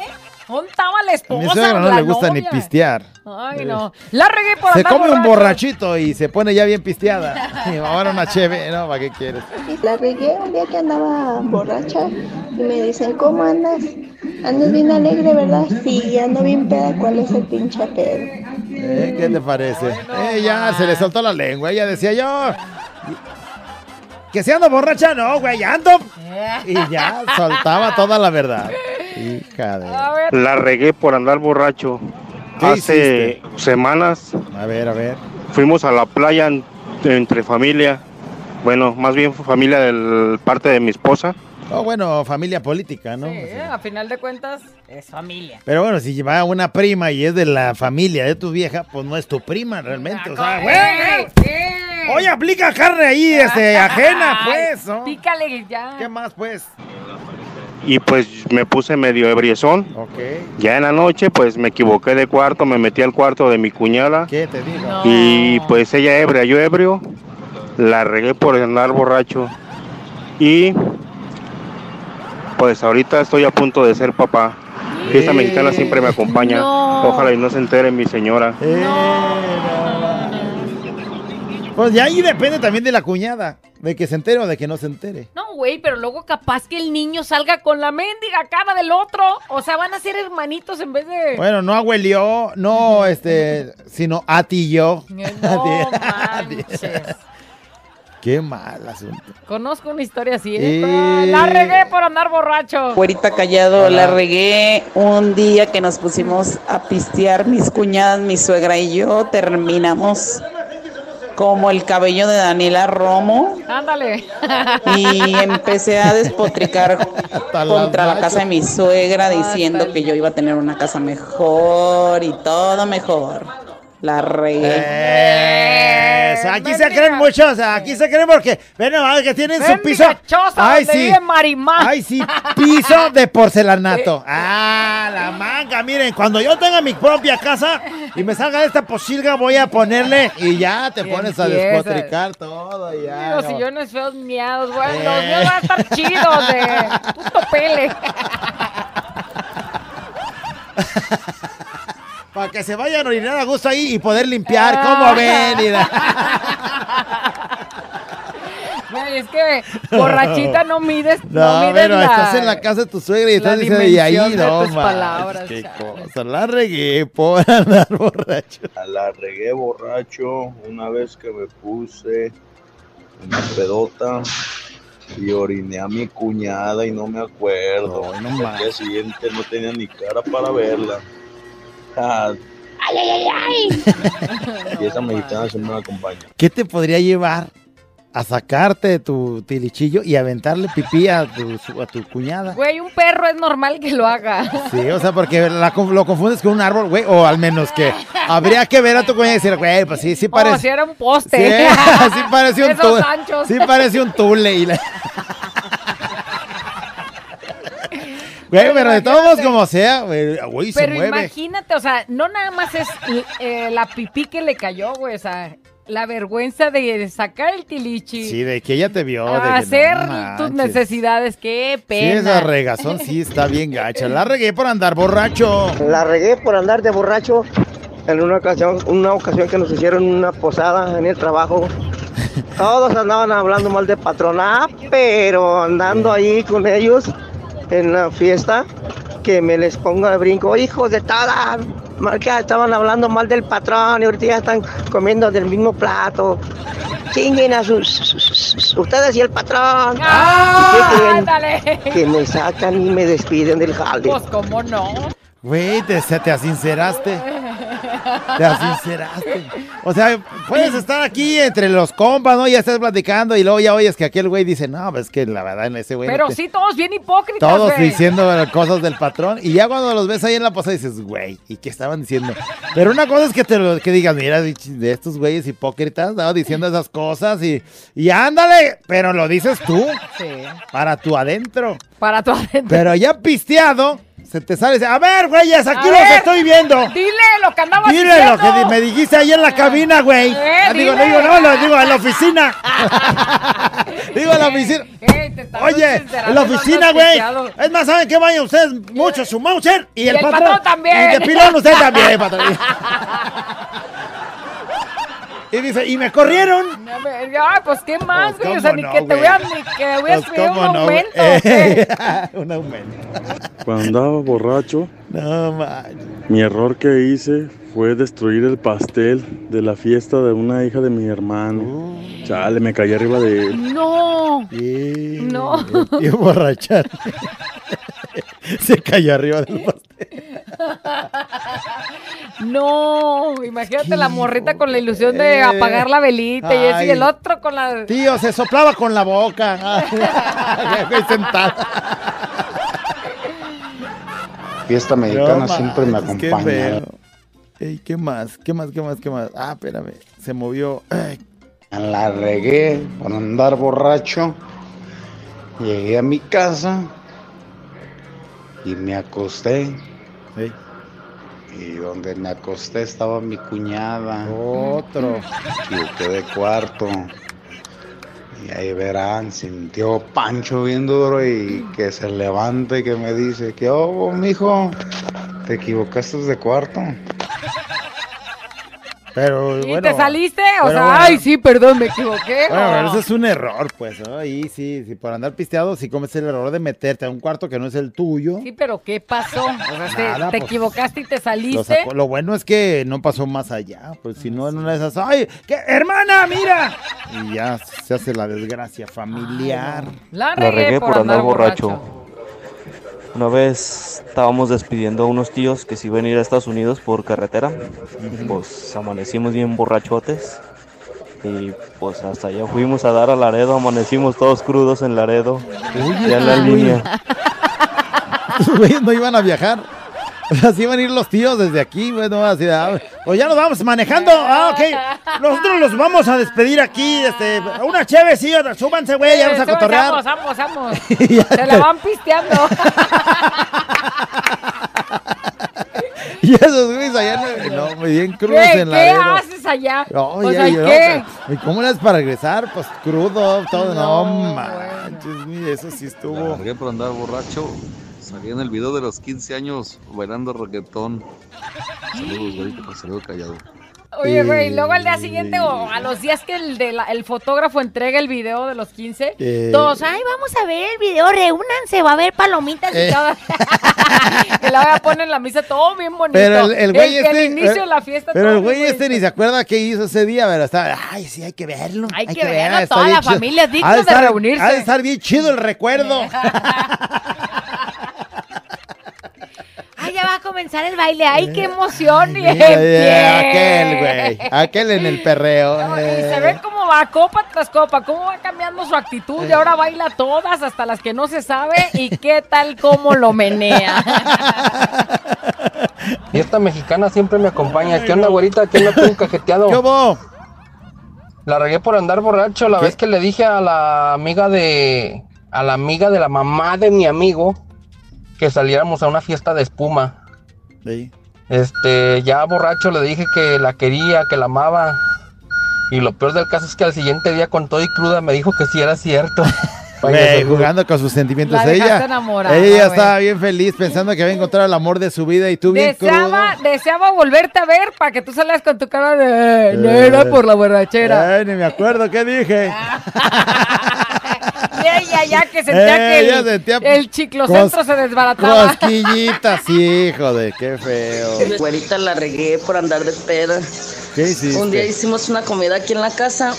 S3: ¿Dónde estaba la
S2: A
S3: esposa?
S2: mi suegra no le gusta ni pistear.
S3: Ay, no. La regué por
S2: Se
S3: andar
S2: come un borrachito y se pone ya bien pisteada. Y ahora una cheve, ¿no? ¿Para qué quieres?
S16: La regué un día que andaba borracha y me dicen, ¿cómo andas? Andas bien alegre, ¿verdad? Sí, ando bien peda. ¿Cuál es el pinche pedo?
S2: ¿Eh? ¿Qué te parece? Eh, ya se le soltó la lengua. Ella decía yo. Que si ando borracha, no, güey, ando. Y ya soltaba toda la verdad. Hija de.
S17: La regué por andar borracho.
S2: ¿Qué
S17: Hace semanas
S2: A ver, a ver.
S17: fuimos a la playa en- entre familia. Bueno, más bien familia de parte de mi esposa.
S2: Oh, bueno, familia política, ¿no?
S3: Sí, a final de cuentas, es familia.
S2: Pero bueno, si lleva una prima y es de la familia de tu vieja, pues no es tu prima realmente. O sea, güey,
S3: ¡Eh! ¡Eh!
S2: Oye, aplica carne ahí, este, ajena, pues, ¿no?
S3: Pícale ya.
S2: ¿Qué más, pues?
S17: Y pues me puse medio ebriezón.
S2: Ok.
S17: Ya en la noche, pues me equivoqué de cuarto, me metí al cuarto de mi cuñada.
S2: ¿Qué te digo?
S17: Y pues ella ebria, yo ebrio. La regué por andar borracho. Y pues ahorita estoy a punto de ser papá. Fiesta mexicana siempre me acompaña.
S2: No.
S17: Ojalá y no se entere mi señora.
S2: Pues ya ahí depende también de la cuñada, de que se entere o de que no se entere.
S3: No, güey, pero luego capaz que el niño salga con la mendiga cara del otro. O sea, van a ser hermanitos en vez de.
S2: Bueno, no abuelió, no, este, sino a ti yo.
S3: No manches.
S2: Qué mal asunto.
S3: Conozco una historia así,
S2: Eh.
S3: ¿eh? La regué por andar borracho.
S18: Güerita Callado, la regué un día que nos pusimos a pistear mis cuñadas, mi suegra y yo, terminamos como el cabello de Daniela Romo
S3: Ándale.
S18: y empecé a despotricar contra la casa de mi suegra diciendo que yo iba a tener una casa mejor y todo mejor. La regué.
S2: Eso, aquí se creen muchos, aquí se creen porque, ven nomás que tienen su piso.
S3: Vive Marimá.
S2: Ay, sí, piso de porcelanato. Ah, la manga, miren, cuando yo tenga mi propia casa y me salga de esta posilga, voy a ponerle y ya te pones a despotricar todo ya.
S3: Los
S2: no.
S3: sillones feos miados, güey.
S2: Eh.
S3: Los míos van a estar chidos de puto pele.
S2: Para que se vayan a orinar a gusto ahí y poder limpiar, ¿cómo ven? Mira.
S3: Güey, es que borrachita no mides, no,
S2: No,
S3: mides
S2: pero
S3: la...
S2: estás en la casa de tu suegra y estás diciendo, y ahí no,
S3: palabras,
S2: qué
S3: chale.
S2: cosa. La regué por andar borracho.
S19: La regué borracho una vez que me puse una pedota y oriné a mi cuñada y no me acuerdo.
S2: no
S19: Al
S2: más.
S19: día siguiente no tenía ni cara para verla. Ah,
S16: Ay, ay, ay, ay.
S19: y esa mexicana siempre me acompaña.
S2: ¿Qué te podría llevar a sacarte de tu tilichillo y aventarle pipí a tu, su- a tu cuñada?
S3: Güey, un perro es normal que lo haga.
S2: Sí, o sea, porque la lo confundes con un árbol, güey, o al menos que habría que ver a tu cuñada y decir, güey, pues sí, sí
S3: Como
S2: parece.
S3: si era un poste.
S2: Sí, sí parece un
S3: Esos
S2: tule.
S3: anchos.
S2: Sí parece un tule. Y la- Güey, pero de todos modos como sea, güey, güey, se
S3: Pero
S2: mueve.
S3: imagínate, o sea, no nada más es eh, la pipí que le cayó, güey, o sea, la vergüenza de sacar el tilichi.
S2: Sí, de que ella te vio. de que no
S3: hacer tus necesidades, qué
S2: Sí,
S3: pena.
S2: esa regazón sí está bien gacha. La regué por andar borracho.
S20: La regué por andar de borracho en una ocasión, una ocasión que nos hicieron una posada en el trabajo. Todos andaban hablando mal de patrona, pero andando ahí con ellos en la fiesta, que me les pongo de brinco, hijos de toda, marca, estaban hablando mal del patrón y ahorita ya están comiendo del mismo plato. Chinguen a sus, ustedes y el patrón.
S3: ¡Ah,
S20: ¿Y qué! Que me sacan y me despiden del jale.
S3: Pues, ¿cómo no?
S2: Güey, te, se- te asinceraste. Te. O sea, puedes estar aquí entre los compas, ¿no? Ya estás platicando y luego ya oyes que aquel güey dice, no, pues que la verdad en ese güey. no
S3: Pero
S2: te-
S3: sí, todos bien hipócritas,
S2: Todos
S3: güey.
S2: diciendo cosas del patrón. Y ya cuando los ves ahí en la posada dices, güey, ¿y qué estaban diciendo? Pero una cosa es que te lo que digas, mira, de estos güeyes hipócritas, ¿no? Diciendo esas cosas y, y ándale, pero lo dices tú,
S3: Sí.
S2: para tu adentro.
S3: Para tu adentro.
S2: Pero ya pisteado, se te sale a ver, güeyes, aquí
S3: A
S2: los
S3: ver,
S2: estoy viendo.
S3: Dile lo que andabas
S2: Dile
S3: diciendo.
S2: lo que me dijiste ahí en la cabina, güey.
S3: Eh,
S2: Ah, digo,
S3: dile.
S2: digo, no, lo digo en la oficina. digo en la oficina.
S3: Te estás
S2: Oye, en la oficina, güey. Es más, ¿saben qué? Vayan ustedes mucho su Mauser y,
S3: Y
S2: el,
S3: el
S2: patrón.
S3: patrón también.
S2: Y de pilón usted también, patrón. Y dice, y me corrieron.
S3: A ver, Ay, pues qué más,
S2: Pues,
S3: güey. O sea,
S2: ¿cómo
S3: ni
S2: no,
S3: que te voy a, ni que voy a
S2: Pues,
S3: escribir un aumento.
S2: Un aumento.
S21: Cuando andaba borracho,
S2: No, man.
S21: mi error que hice fue destruir el pastel de la fiesta de una hija de mi hermano.
S2: Uh.
S21: Chale, me caí arriba de él.
S3: No.
S2: No.
S3: No.
S2: Y borrachar. Se cayó arriba del pastel.
S3: No, imagínate la morrita con la ilusión de apagar la velita y así
S2: Ay.
S3: el otro con la...
S2: Tío, se soplaba con la boca. Sentada.
S22: Fiesta mexicana
S2: No
S22: siempre me acompaña.
S2: Ey, ¿qué más? ¿Qué más? ¿Qué más? ¿Qué más? Ah, espérame. Se movió. Ay,
S22: La regué por andar borracho. Llegué a mi casa y me acosté. Y donde me acosté estaba mi cuñada.
S2: Otro.
S22: Equivoqué de cuarto. Y ahí verán, sintió Pancho bien duro y que se levanta y que me dice, ¿qué hubo, mijo? ¿Te equivocaste de cuarto?
S2: Pero
S3: ¿Y
S2: bueno.
S3: te saliste? O sea,
S2: bueno.
S3: ay, sí, perdón, me equivoqué.
S2: Bueno, pero eso es un error, pues, ¿no? Ahí sí, sí, por andar pisteado, si comes el error de meterte a un cuarto que no es el tuyo.
S3: Sí, pero ¿qué pasó? O sea, te,
S2: Nada,
S3: te
S2: pues,
S3: equivocaste y te saliste.
S2: lo bueno es que no pasó más allá, pues si no en una de esas, ¡ay! ¿qué? ¡Hermana, mira! Y ya se hace la desgracia familiar.
S3: La
S23: La regué por andar borracho. Una vez estábamos despidiendo a unos tíos que se iban a ir a Estados Unidos por carretera. Pues amanecimos bien borrachotes. Y pues hasta allá fuimos a dar a Laredo, amanecimos todos crudos en Laredo. ya en la
S2: uy.
S23: línea.
S2: No iban a viajar. O sea, sí iban a ir los tíos desde aquí, bueno, así, ah, pues ya nos vamos manejando. Ah, ok. Nosotros los vamos a despedir aquí, este, una chévere, sí, súbanse, güey, ya vamos a cotorrear.
S3: Vamos, vamos, vamos.
S2: Ya
S3: Se la van pisteando.
S2: Y esos güeyes allá, no, no, muy bien crudos
S3: ¿Qué,
S2: en
S3: ¿qué
S2: Laredo.
S3: haces allá?
S2: No,
S3: o
S2: ya,
S3: sea, ¿qué?
S2: ¿Y cómo le haces para regresar? Pues crudo, todo. No, manches, mire, eso sí
S24: La
S2: estuvo.
S24: por andar borracho. Salí en el video de los 15 años bailando reggaetón. Saludos, güey, por saludo callado.
S3: Oye, güey, luego al día siguiente o a los días que el, de la- el fotógrafo entrega el video de los 15,
S2: Eh.
S3: todos, ay, vamos a ver el video, reúnanse, va a haber palomitas y
S2: Eh.
S3: todo. que la voy a poner en la misa, todo bien bonito.
S2: Pero el, el güey
S3: el,
S2: este.
S3: el inicio de la fiesta,
S2: Pero el güey este ni se acuerda qué hizo ese día, pero estaba. Ay, sí, hay que verlo.
S3: Hay que
S2: ver,
S3: verlo,
S2: está
S3: toda la
S2: chido".
S3: familia es digna de
S2: estar-
S3: reunirse.
S2: Ha de estar bien chido el recuerdo.
S3: va a comenzar el baile, ay, qué emoción. Y
S2: Mira, ya,
S3: empieza.
S2: aquel, güey. Aquel en el perreo.
S3: Y se
S2: eh.
S3: ve cómo va copa tras copa, cómo va cambiando su actitud y ahora baila todas, hasta las que no se sabe y qué tal cómo lo menea.
S25: Fiesta mexicana siempre me acompaña. ¿Qué onda, güerita? ¿Qué onda tú cajeteado?
S2: ¿Qué hubo?
S25: La regué por andar borracho la vez que le dije a la amiga de... A la amiga de la mamá de mi amigo que saliéramos a una fiesta de espuma.
S2: Sí.
S25: Este, ya borracho le dije que la quería, que la amaba. Y lo peor del caso es que al siguiente día con todo y cruda me dijo que sí era cierto.
S2: Güey, jugando con sus sentimientos.
S3: La
S2: ella
S3: enamorada,
S2: ella ya estaba bien feliz pensando que había encontrado el amor de su vida y tú bien crudo.
S3: Deseaba, deseaba volverte a ver para que tú salgas con tu cara de... No era por la borrachera.
S2: Ay, ni me acuerdo qué dije.
S3: Ella ya que sentía
S2: Eh,
S3: que el,
S2: sentía
S3: el chiclocentro se desbarataba.
S2: Cosquillitas, hijo de qué feo.
S26: Güerita la regué por andar de peda.
S2: ¿Qué hiciste?
S26: Un día hicimos una comida aquí en la casa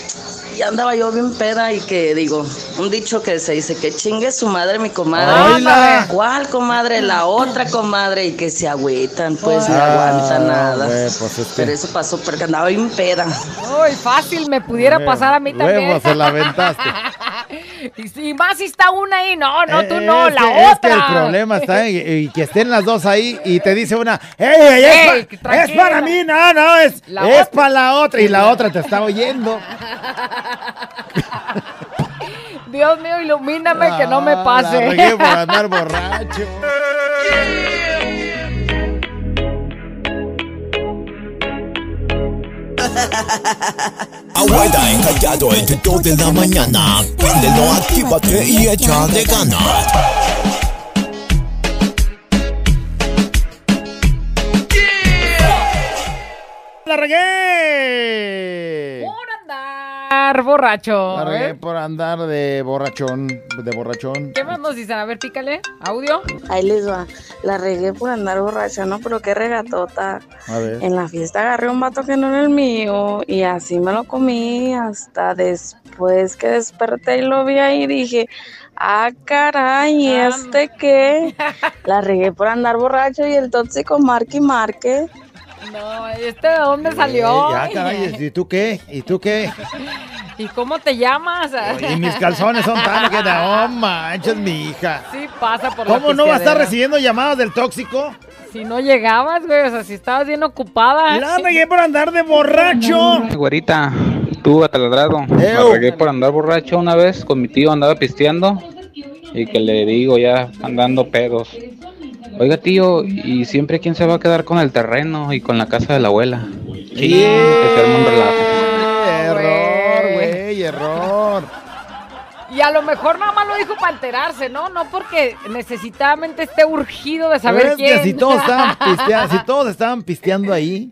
S26: y andaba yo bien peda y que digo, un dicho que se dice que chingue su madre mi comadre.
S2: ¡Hola!
S26: ¿Cuál comadre? La otra comadre y que se agüitan, pues no
S2: Ah,
S26: aguantan nada.
S2: pues
S26: Pero eso pasó porque andaba bien peda.
S3: Uy, fácil, me pudiera pasar a mí también.
S2: Huevo, se la aventaste.
S3: y más si está una ahí, no, no, tú no, la
S2: que,
S3: otra.
S2: Es que el problema está en y que estén las dos ahí y te dice una, ¡Ey, ey, es,
S3: Ey,
S2: pa- es para mí! No, no, es,
S3: La
S2: es para la otra. Y la otra te está oyendo.
S3: Dios mío, ilumíname que no me
S2: Ah,
S3: pase.
S2: La por andar borracho.
S8: Abuela encallado entre 2 de la mañana. Préndelo, actívate y echa de ganas.
S2: ¡La regué!
S3: Andar borracho.
S2: La regué
S3: ¿eh?
S2: por andar de borrachón, de borrachón.
S3: ¿Qué más nos dicen? A ver, pícale. ¿Audio?
S16: Ahí les va. La regué por andar borracha, ¿no? Pero qué regatota.
S2: A ver.
S16: En la fiesta agarré un vato que no era el mío y así me lo comí hasta después que desperté y lo vi ahí dije,
S27: Ah, caray, ¿y este qué? La regué por andar borracho y el tóxico marque y marque.
S3: No, ¿este de dónde salió?
S2: Eh, ya, caray, ¿y tú qué? ¿Y tú qué?
S3: ¿Y cómo te llamas?
S2: Y mis calzones son tan que no manches, mi hija.
S3: Sí, pasa por la
S2: ¿Cómo no va a estar recibiendo llamadas del tóxico?
S3: Si no llegabas, güey, o sea, si estabas bien ocupada.
S2: La regué por andar de borracho.
S28: Güerita, tú ataladrado. La regué por andar borracho una vez con mi tío, andaba pisteando y que le digo ya andando pedos. Oiga tío, ¿y siempre quién se va a quedar con el terreno y con la casa de la abuela? Sí, que se arma un relajo.
S2: Error, güey, error.
S3: Y a lo mejor nada más lo dijo para enterarse, ¿no? No porque necesitadamente esté urgido de saber
S2: Pero es
S3: quién.
S2: que si todos estaban pisteando, si todos estaban pisteando ahí,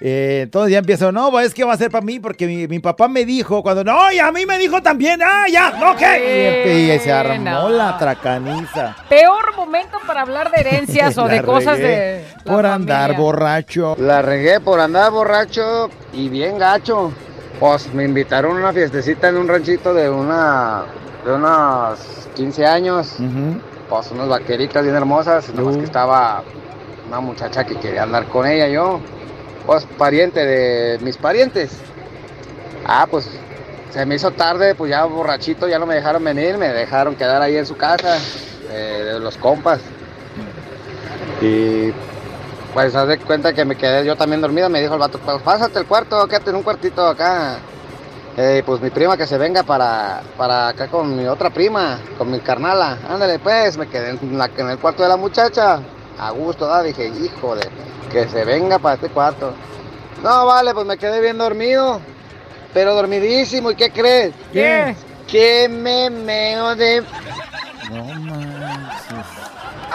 S2: eh, entonces ya empiezan, no, pues es que va a ser para mí, porque mi, mi papá me dijo cuando, no, y a mí me dijo también, ah, ya, ok. Y, y se armó
S3: no.
S2: la tracaniza.
S3: Peor momento para hablar de herencias o de cosas de. la
S2: Por andar
S3: familia.
S2: borracho.
S29: La regué por andar borracho y bien gacho. Pues me invitaron a una fiestecita en un ranchito de una de unos 15 años. Pues unas vaqueritas bien hermosas. Nomás que estaba una muchacha que quería andar con ella yo. Pues pariente de mis parientes. Ah, pues se me hizo tarde, pues ya borrachito, ya no me dejaron venir, me dejaron quedar ahí en su casa, eh, de los compas. Y pues haz de cuenta que me quedé yo también dormido, me dijo el vato, pues pásate el cuarto, quédate en un cuartito acá. Eh, pues mi prima que se venga para, para acá con mi otra prima, con mi carnala. Ándale pues, me quedé en, la- en el cuarto de la muchacha. A gusto, ¿da? dije, hijo de, que se venga para este cuarto. No, vale, pues me quedé bien dormido, pero dormidísimo. ¿Y qué crees?
S3: ¿Qué?
S29: Que me meo de
S2: No manches.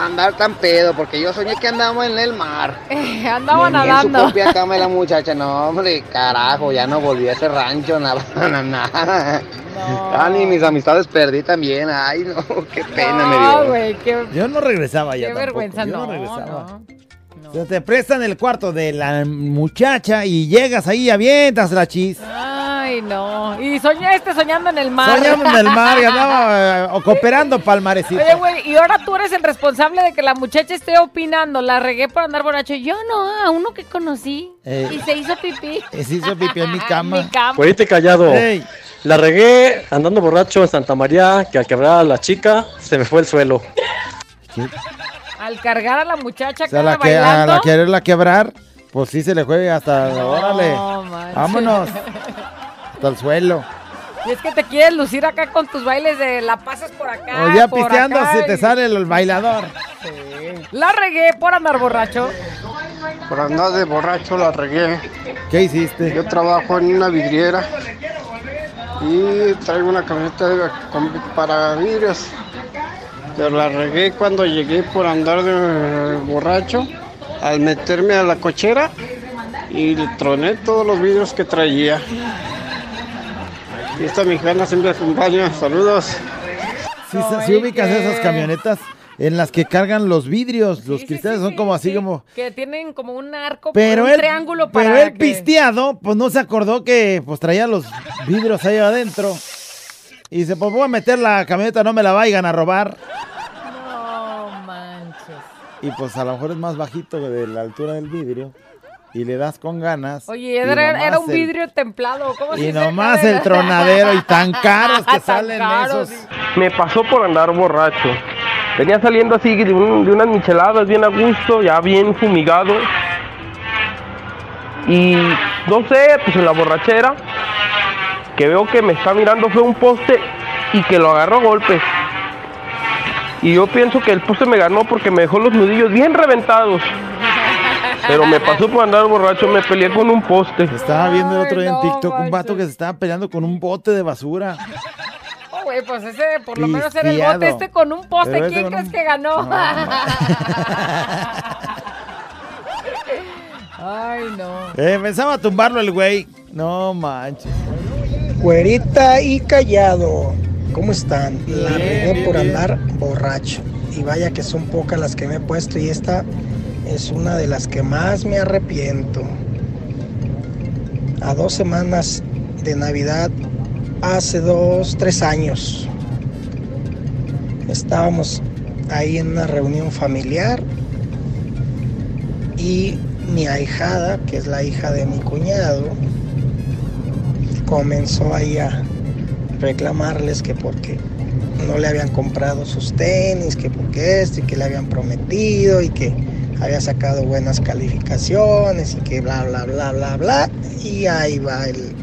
S29: Andar tan pedo, porque yo soñé que andábamos en el mar.
S3: Eh, andaba
S29: Me vi En
S3: nadando.
S29: su propia cama la muchacha, no hombre, carajo, ya no volví a ese rancho, nada, nada. Ah, ni mis amistades perdí también, ay no, qué pena me
S3: No,
S29: dio.
S3: güey, qué,
S2: Yo no regresaba ya
S3: qué
S2: tampoco,
S3: vergüenza.
S2: yo
S3: No,
S2: no regresaba.
S3: no.
S2: O sea, te prestan el cuarto de la muchacha y llegas ahí y avientas la chis.
S3: Ay, no. Y soñaste soñando en el mar.
S2: Soñando en el mar y andaba eh, o cooperando palmarecito.
S3: Oye, güey, y ahora tú eres el responsable de que la muchacha esté opinando. La regué por andar borracho. Yo no, a uno que conocí.
S2: Eh.
S3: Y se hizo pipí.
S2: Se hizo pipí en mi cama.
S3: Mi cama.
S30: Güerite callado.
S2: Ey.
S30: La regué andando borracho en Santa María, que al quebrar a la chica se me fue el suelo.
S3: Al cargar a la muchacha
S2: O sea, la que, a
S3: bailando.
S2: la quererla quebrar, pues sí se le juega hasta, órale,
S3: manches.
S2: vámonos, hasta el suelo.
S3: Y es que te quieres lucir acá con tus bailes de la pasas por acá.
S2: o ya
S3: por
S2: pisteando
S3: acá
S2: si te sale el bailador.
S3: La regué por andar borracho.
S31: Por andar de borracho la regué.
S2: ¿Qué hiciste?
S31: Yo trabajo en una vidriera y traigo una camioneta de- con- para vidrios. Pero la regué cuando llegué por andar de borracho al meterme a la cochera y le troné todos los vidrios que traía. Y esta mexicana siempre acompaña. Saludos.
S2: Si ubicas esas camionetas en las que cargan los vidrios, los cristales son como así como...
S3: Que tienen como un arco,
S2: Pero
S3: un
S2: él,
S3: triángulo para
S2: pero el
S3: que-
S2: pisteado, pues no se acordó que pues traía los vidrios ahí adentro. Y dice, pues voy a meter la camioneta, no me la vayan a robar.
S3: No manches.
S2: Y pues a lo mejor es más bajito de la altura del vidrio. Y le das con ganas.
S3: Oye,
S2: y
S3: era, un
S2: el-
S3: vidrio templado. ¿Cómo se
S2: Y nomás el tronadero y tan caros que
S3: Tan
S2: salen
S3: caros,
S2: esos.
S32: Me pasó por andar borracho. Venía saliendo así de, un- de unas micheladas bien a gusto, ya bien fumigado. Y no sé, pues en la borrachera, que veo que me está mirando fue un poste y que lo agarró a golpes. Y yo pienso que el poste me ganó porque me dejó los nudillos bien reventados. Pero me pasó por andar borracho, me peleé con un poste.
S2: Estaba viendo el otro día en TikTok un vato que se estaba peleando con un bote de basura.
S3: Oh, güey, pues ese por lo menos era el bote este con un poste.
S2: Pero ese
S3: ¿Quién
S2: con
S3: crees
S2: un-
S3: que ganó? Ay, no.
S2: Eh, pensaba tumbarlo el güey. No manches.
S33: Güerita y callado. ¿Cómo están? La regué por andar borracho. Y vaya que son pocas las que me he puesto y esta es una de las que más me arrepiento. A dos semanas de Navidad, hace dos, tres años. Estábamos ahí en una reunión familiar y mi ahijada, que es la hija de mi cuñado, comenzó ahí a reclamarles que porque no le habían comprado sus tenis, que porque esto y que le habían prometido y que había sacado buenas calificaciones y que bla bla bla bla bla. Y ahí va el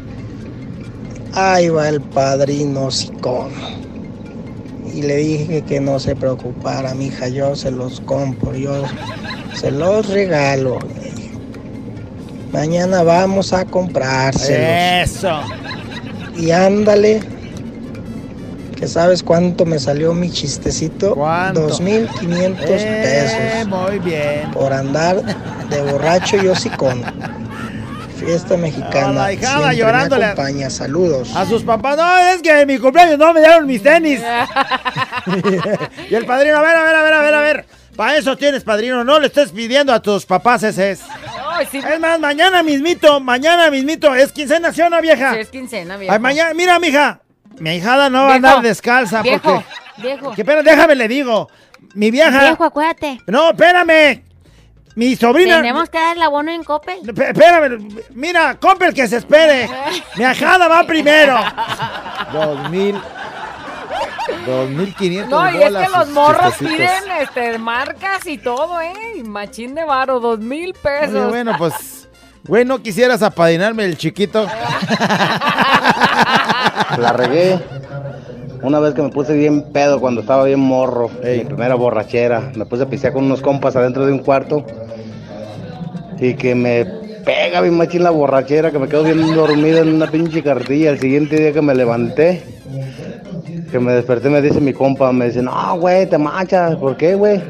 S33: ahí va el padrino sicón. Y le dije que no se preocupara mi hija yo se los compro yo se los regalo. Mañana vamos a comprárselos
S2: Eso.
S33: y ándale que sabes cuánto me salió mi chistecito
S2: ¿Cuánto?
S33: 2500
S2: Eh,
S33: pesos
S2: muy bien.
S33: por andar de borracho y hocicón. Fiesta mexicana.
S2: Ah, la hijada
S33: siempre
S2: llorándole.
S33: Me acompaña. Saludos.
S2: A sus papás, no, es que en mi cumpleaños no me dieron mis tenis. y el padrino, a ver, a ver, a ver, a ver, a ver. Para eso tienes, padrino, no le estés pidiendo a tus papás ese es.
S3: Ay, sí.
S2: Es más, mañana mismito, mañana mismito, es quincena, ¿sí o no, vieja?
S3: Sí, es quincena, viejo.
S2: Ay, mañana, mira, mija, mi hijada no va a andar descalza
S3: viejo,
S2: porque...
S3: viejo.
S2: Que, espera, déjame, le digo. Mi vieja...
S34: Viejo, acuérdate.
S2: No, espérame. Mi sobrina...
S34: Tenemos que dar el abono en Coppel.
S2: P- Espérame, mira, Coppel que se espere. Mi va primero. Dos mil. Dos mil quinientos
S3: No, y es que los morros piden este, marcas y todo, ¿eh? Machín de varo, dos mil pesos.
S2: Oye, bueno, pues. Güey, ¿no quisieras apadrinarme el chiquito?
S29: La regué. Una vez que me puse bien pedo cuando estaba bien morro, mi primera borrachera, me puse a pistear con unos compas adentro de un cuarto y que me pega bien machín la borrachera, que me quedo bien dormido en una pinche cartilla. El siguiente día que me levanté, que me desperté, me dice mi compa, me dice, no, güey, te manchas, ¿por qué, güey?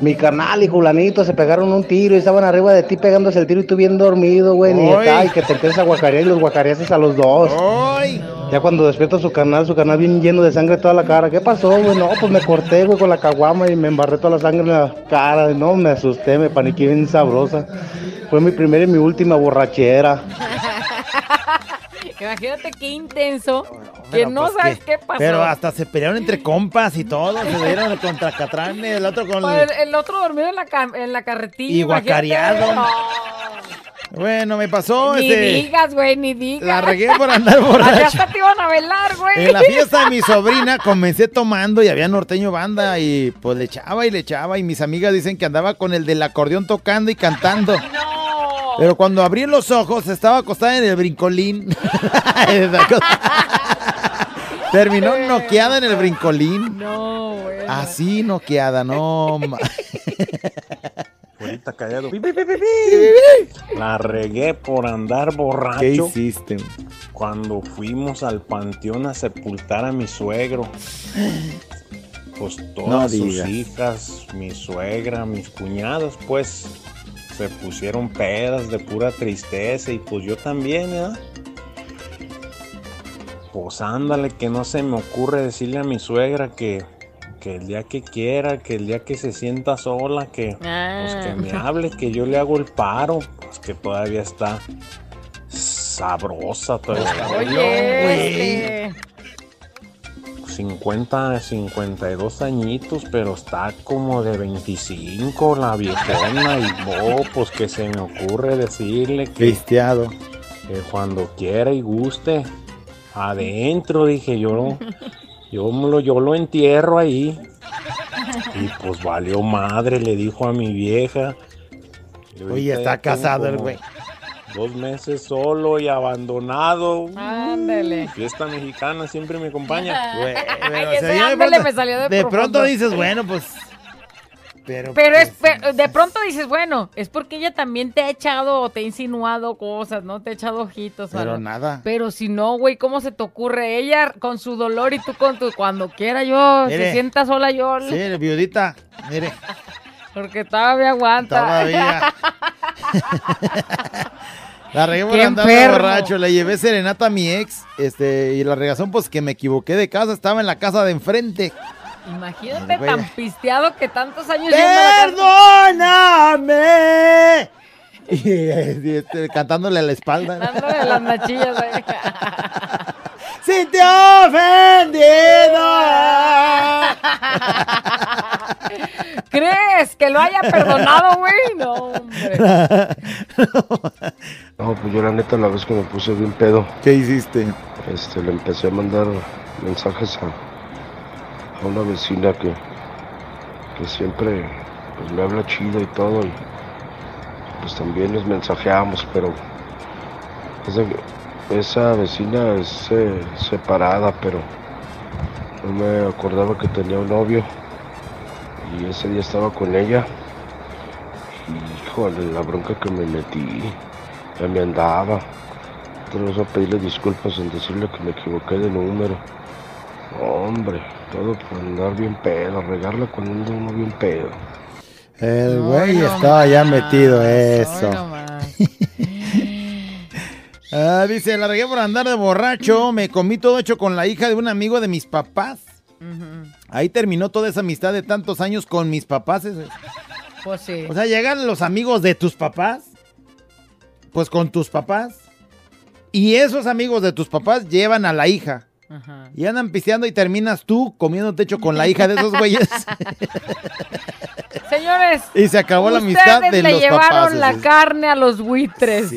S29: Mi carnal y Julanito se pegaron un tiro y estaban arriba de ti pegándose el tiro y tú bien dormido, güey, y que te empiezas a guacarear y los guacareaste a los dos. Ya cuando despierto su canal, su canal bien lleno de sangre toda la cara. ¿Qué pasó, güey? No, pues me corté, güey, con la caguama y me embarré toda la sangre en la cara. No, me asusté, me paniqué bien sabrosa. Fue mi primera y mi última borrachera.
S3: Imagínate qué intenso. Que
S2: Pero,
S3: no
S2: pues,
S3: sabes
S2: ¿qué?
S3: qué, pasó.
S2: Pero hasta se pelearon entre compas y todo. Se dieron contra Catrán, el otro con.
S3: el, el otro dormido en la, en la carretilla.
S2: Y guacareado.
S3: No,
S2: Bueno, me pasó
S3: ni
S2: este.
S3: digas, güey, ni digas.
S2: La regué por andar borracho.
S3: hasta te iban a velar, güey.
S2: En la fiesta de mi sobrina comencé tomando y había norteño banda y pues le echaba y le echaba y mis amigas dicen que andaba con el del acordeón tocando y cantando. Pero cuando abrí los ojos estaba acostada en el brincolín. Terminó noqueada en el brincolín.
S3: No, güey.
S2: Así noqueada, no.
S35: Ahorita callado. La regué por andar borracho.
S2: ¿Qué hiciste?
S35: Cuando fuimos al panteón a sepultar a mi suegro. Pues todas
S2: No
S35: sus hijas, mi suegra, mis cuñados, pues se pusieron pedas de pura tristeza y pues yo también, ¿verdad? Pues ándale, que no se me ocurre decirle a mi suegra que, que el día que quiera, que el día que se sienta sola, que, pues que me hable, que yo le hago el paro, pues que todavía está sabrosa, todavía está
S3: Oye,
S35: 50, 52 añitos, pero está como de 25 la viejona y oh, pues que se me ocurre decirle que,
S2: Cristiado.
S35: que cuando quiera y guste, adentro, dije yo, yo lo, yo lo entierro ahí. Y pues valió madre, le dijo a mi vieja.
S2: Oye, está casado el güey.
S35: Dos meses solo y abandonado.
S3: Ándale.
S35: Fiesta mexicana siempre me acompaña.
S2: Güey,
S3: Ay,
S2: o
S3: ese
S2: sea, ya de
S3: ándale
S2: pronto-
S3: me salió de
S2: De
S3: profundo.
S2: pronto dices, bueno, pues. Pero,
S3: Pero es,
S2: pues,
S3: de pronto dices, bueno, es porque ella también te ha echado o te ha insinuado cosas, ¿no? Te ha echado ojitos.
S2: Pero
S3: algo.
S2: nada.
S3: Pero si no, güey, ¿cómo se te ocurre? Ella con su dolor y tú con tu... Cuando quiera yo,
S2: Mire.
S3: se sienta sola yo.
S2: Sí, viudita. Mire,
S3: Porque todavía aguanta.
S2: todavía. La regué por andar borracho. Le llevé serenata a mi ex. Este, y la regazón, pues que me equivoqué de casa. Estaba en la casa de enfrente.
S3: Imagínate tan pisteado que tantos años
S2: ¡Perdóname! Y, y, este, cantándole a la espalda.
S3: dándole las ahí.
S2: sintió ofendido.
S3: ¿Crees que lo haya perdonado, güey? No, hombre.
S36: No, pues yo la neta la vez que me puse bien pedo,
S2: ¿Qué hiciste?
S36: este, le empecé a mandar mensajes a, a una vecina que, que siempre pues, me habla chido y todo, y pues también nos mensajeamos, pero esa vecina es eh, separada, pero no me acordaba que tenía un novio y ese día estaba con ella. Y, híjole, la bronca que me metí, ya me andaba. Tenemos a pedirle disculpas en decirle que me equivoqué de número. Hombre, todo por andar bien pedo, regarla cuando anda uno bien pedo.
S2: El güey estaba ya metido eso. Ah, dice, la regué por andar de borracho, me comí todo hecho con la hija de un amigo de mis papás. Ahí terminó toda esa amistad de tantos años con mis papás.
S3: Pues sí.
S2: O sea, llegan los amigos de tus papás, pues con tus papás. Y esos amigos de tus papás llevan a la hija.
S3: Ajá.
S2: Y andan pisteando y terminas tú comiendo techo con la hija de esos güeyes.
S3: Señores.
S2: Y se acabó la amistad de
S3: ustedes le
S2: los
S3: llevaron
S2: papás,
S3: la carne a los buitres.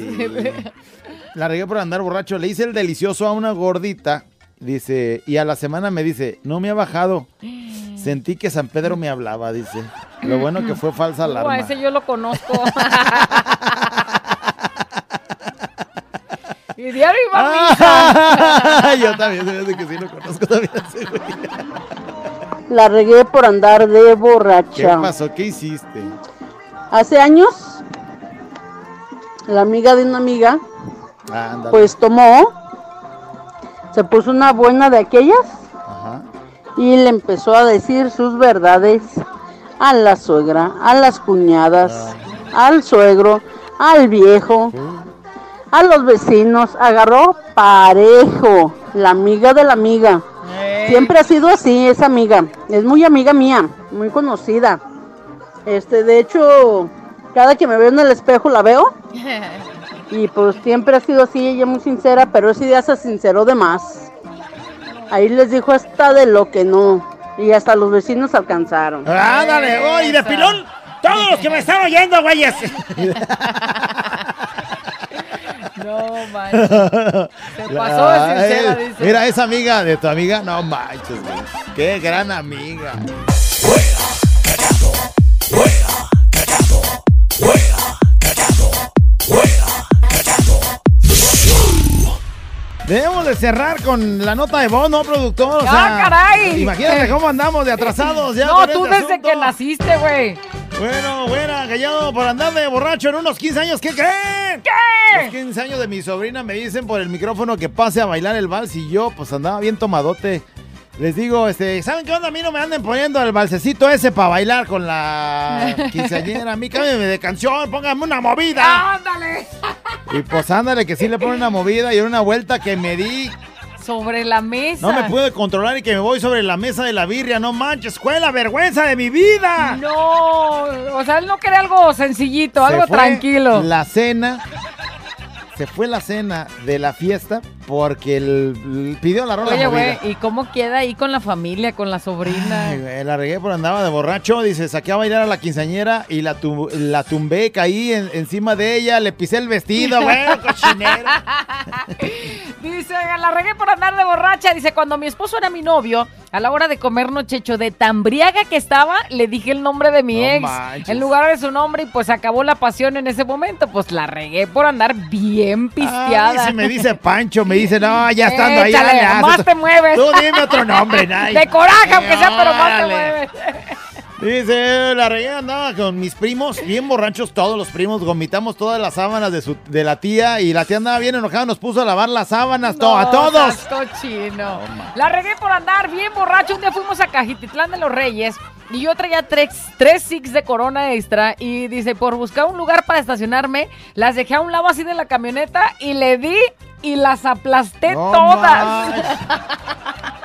S2: La regué por andar borracho. Le hice el delicioso a una gordita. Dice, y a la semana me dice, no me ha bajado. Sentí que San Pedro me hablaba, dice. Lo bueno que fue falsa
S3: Uh,
S2: alarma.
S3: a ese yo lo conozco. y diario iba a misa.
S2: Yo también, se me que sí lo conozco también. a ese güey.
S37: La regué por andar de
S2: ¿Qué
S37: borracha.
S2: pasó? ¿Qué hiciste?
S37: Hace años, la amiga de una amiga,
S2: Ah, ándale.
S37: pues tomó, se puso una buena de aquellas
S2: Ajá.
S37: y le empezó a decir sus verdades a la suegra, a las cuñadas, al suegro, al viejo, a los vecinos. Agarró parejo, la amiga de la amiga. Siempre ha sido así, esa amiga. Es muy amiga mía, muy conocida. Este, de hecho, cada que me veo en el espejo la veo. Y pues siempre ha sido así, ella muy sincera, pero ese día se sinceró de más. Ahí les dijo hasta de lo que no. Y hasta los vecinos alcanzaron.
S2: ¡Ándale! ¡Oh, y de pilón! ¡Todos los que me están oyendo, güeyes!
S3: No, manches. Se pasó de sincera, dice.
S2: Mira, esa amiga de tu amiga, no manches, güey. Qué gran amiga. Debemos de cerrar con la nota de voz, ¿no, productor? O
S3: ¡Ah, caray!
S2: Imagínate cómo andamos de atrasados ya.
S3: No, tú
S2: este
S3: desde
S2: asunto.
S3: que naciste, güey.
S2: Bueno, buena, callado por andar de borracho en unos 15 años. ¿Qué creen?
S3: ¿Qué?
S2: Los 15 años de mi sobrina me dicen por el micrófono que pase a bailar el vals y yo pues andaba bien tomadote. Les digo, este, ¿saben qué onda? A mí no me anden poniendo el balsecito ese para bailar con la quinceañera. A mí cámbiame de canción, póngame una movida.
S3: ¡Ándale!
S2: Y pues ándale, que sí le ponen una movida y una vuelta que me di.
S3: Sobre la mesa.
S2: No me pude controlar y que me voy sobre la mesa de la birria. No manches, escuela, vergüenza de mi vida.
S3: No, o sea, él no quería algo sencillito,
S2: Se
S3: algo
S2: fue
S3: tranquilo.
S2: La cena. Se fue la cena de la fiesta porque el, pidió la rola
S3: Oye, güey, ¿y cómo queda ahí con la familia, con la sobrina?
S2: Ay, la regué por andaba de borracho. Dice, saqué a bailar a la quinceañera y la, tu- la tumbé, caí en- encima de ella, le pisé el vestido, güey, cochinero.
S3: Dice, la regué por andar de borracha. Dice, cuando mi esposo era mi novio, a la hora de comer nochecho, de tan briaga que estaba, le dije el nombre de mi
S2: No
S3: ex
S2: manches.
S3: en lugar de su nombre y pues acabó la pasión en ese momento. Pues la regué por andar bien pisteada.
S2: Ay, si me dice Pancho, me dice, no, ya estando ahí.
S3: Échale,
S2: dale, haz
S3: más
S2: esto".
S3: te mueves.
S2: Tú dime otro nombre, ay.
S3: De coraje, aunque sea, pero más te mueves.
S2: Dice, la regué andaba con mis primos, bien borrachos todos los primos, vomitamos todas las sábanas de, su, de la tía y la tía andaba bien enojada, nos puso a lavar las sábanas, to- a todos.
S3: cochino. la regué por andar bien borracho. Un día fuimos a Cajititlán de los Reyes y yo traía tres, tres six de corona extra. Y dice, por buscar un lugar para estacionarme, las dejé a un lado así de la camioneta y le di y las aplasté
S2: No
S3: todas.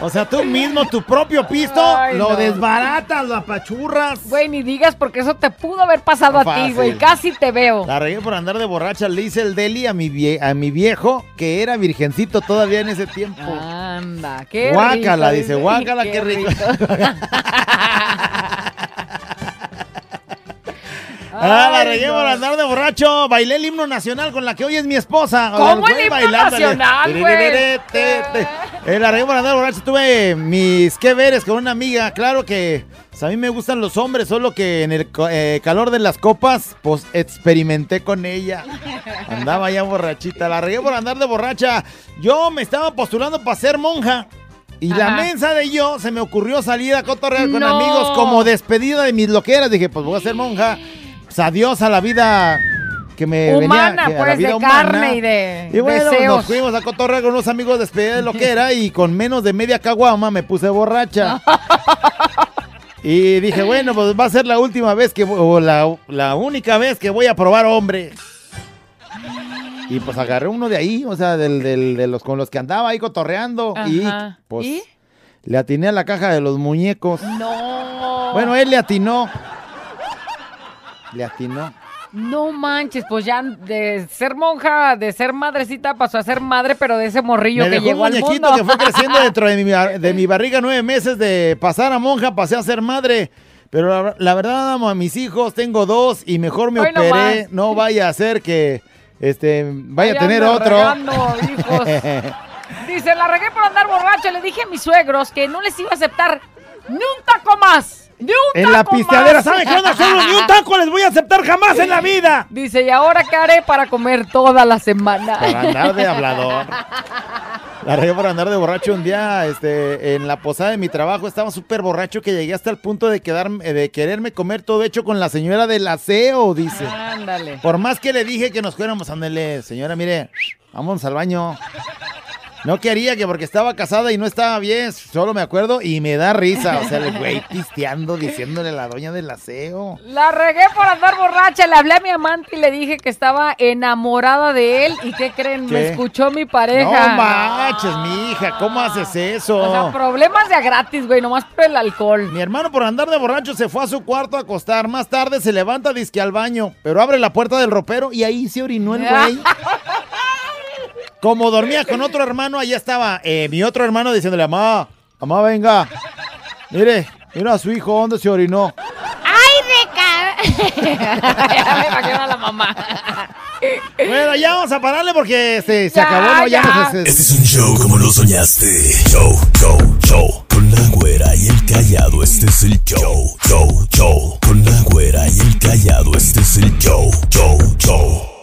S2: O sea, tú mismo, tu propio pisto,
S3: Ay,
S2: lo
S3: no.
S2: desbaratas, lo apachurras.
S3: Güey, ni digas porque eso te pudo haber pasado a ti, güey. Casi te veo.
S2: La regué por andar de borracha. Le hice el deli a mi, vie- a mi viejo, que era virgencito todavía en ese tiempo.
S3: Anda, qué
S2: Guácala,
S3: rico,
S2: dice, guácala, qué rico. Ah, la regué por andar de borracho. Bailé el himno nacional con la que hoy es mi esposa.
S3: ¿Cómo el himno nacional, güey?
S2: La regué por andar de borracho. Tuve mis que veres con una amiga. Claro que pues, a mí me gustan los hombres, solo que en el eh, calor de las copas, pues experimenté con ella. Andaba ya borrachita. La regué por andar de borracha. Yo me estaba postulando para ser monja. Y la mensa de yo se me ocurrió salir a cotorrear con
S3: No.
S2: amigos como despedida de mis loqueras. Dije, pues voy a ser monja. Pues adiós a la vida que me
S3: Humana,
S2: venía. que a la
S3: pues,
S2: vida
S3: de
S2: humana.
S3: carne y de
S2: Y bueno,
S3: deseos.
S2: nos fuimos a cotorrear con unos amigos despedida de loquera y con menos de media caguama me puse borracha. Y dije, bueno, pues va a ser la última vez que, o la, la única vez que voy a probar hombre. Y pues agarré uno de ahí, o sea, del, del- de los con los que andaba ahí cotorreando. Y pues
S3: ¿Y?
S2: le atiné a la caja de los muñecos.
S3: No.
S2: Bueno, él le atinó. Le atinó.
S3: No manches, pues ya de ser monja, de ser madrecita, pasó a ser madre, pero de ese morrillo
S2: Me
S3: que
S2: dejó un
S3: llegó al
S2: muñequito
S3: mundo.
S2: que fue creciendo dentro de mi, de mi barriga nueve meses de pasar a monja, pasé a ser madre. Pero la, la verdad, amo a mis hijos, tengo dos y mejor me
S3: Hoy
S2: operé. No vaya a ser que este vaya a tener otro.
S3: regando, hijos. Dice, la regué por andar borracho. Le dije a mis suegros que no les iba a aceptar ni un taco más. Ni un
S2: en la pisteadera. ¿saben qué onda? Solo ni un taco les voy a aceptar jamás en la vida.
S3: Dice, ¿y ahora qué haré para comer toda la semana?
S2: Para andar de hablador. La regué por andar de borracho un día, este, en la posada de mi trabajo, estaba súper borracho que llegué hasta el punto de quedarme, de quererme comer todo hecho con la señora del aseo, dice.
S3: Ándale.
S2: Por más que le dije que nos fuéramos, ándale, señora, mire, vamos al baño. No quería que porque estaba casada y no estaba bien, solo me acuerdo y me da risa. O sea, el güey pisteando, diciéndole a la doña del aseo.
S3: La regué por andar borracha. Le hablé a mi amante y le dije que estaba enamorada de él. ¿Y qué creen?
S2: ¿Qué?
S3: Me escuchó mi pareja.
S2: No manches, mi hija, ¿cómo haces eso?
S3: O sea, problemas de a gratis, güey, nomás por el alcohol.
S2: Mi hermano por andar de borracho se fue a su cuarto a acostar. Más tarde se levanta disque al baño, pero abre la puerta del ropero y ahí se orinó el güey. Como dormía con otro hermano, allá estaba eh, mi otro hermano diciéndole, mamá, mamá, venga. Mire, mira a su hijo, ¿dónde se orinó?
S34: ¡Ay, de
S3: ya me imagino a la mamá.
S2: Bueno, ya vamos a pararle porque se, se
S3: ya,
S2: acabó. ¿no? Ya.
S8: Este es un show como lo soñaste. Show, show, show. Con la güera y el callado, este es el show. Show, show. Con la güera y el callado, este es el show. Show, show.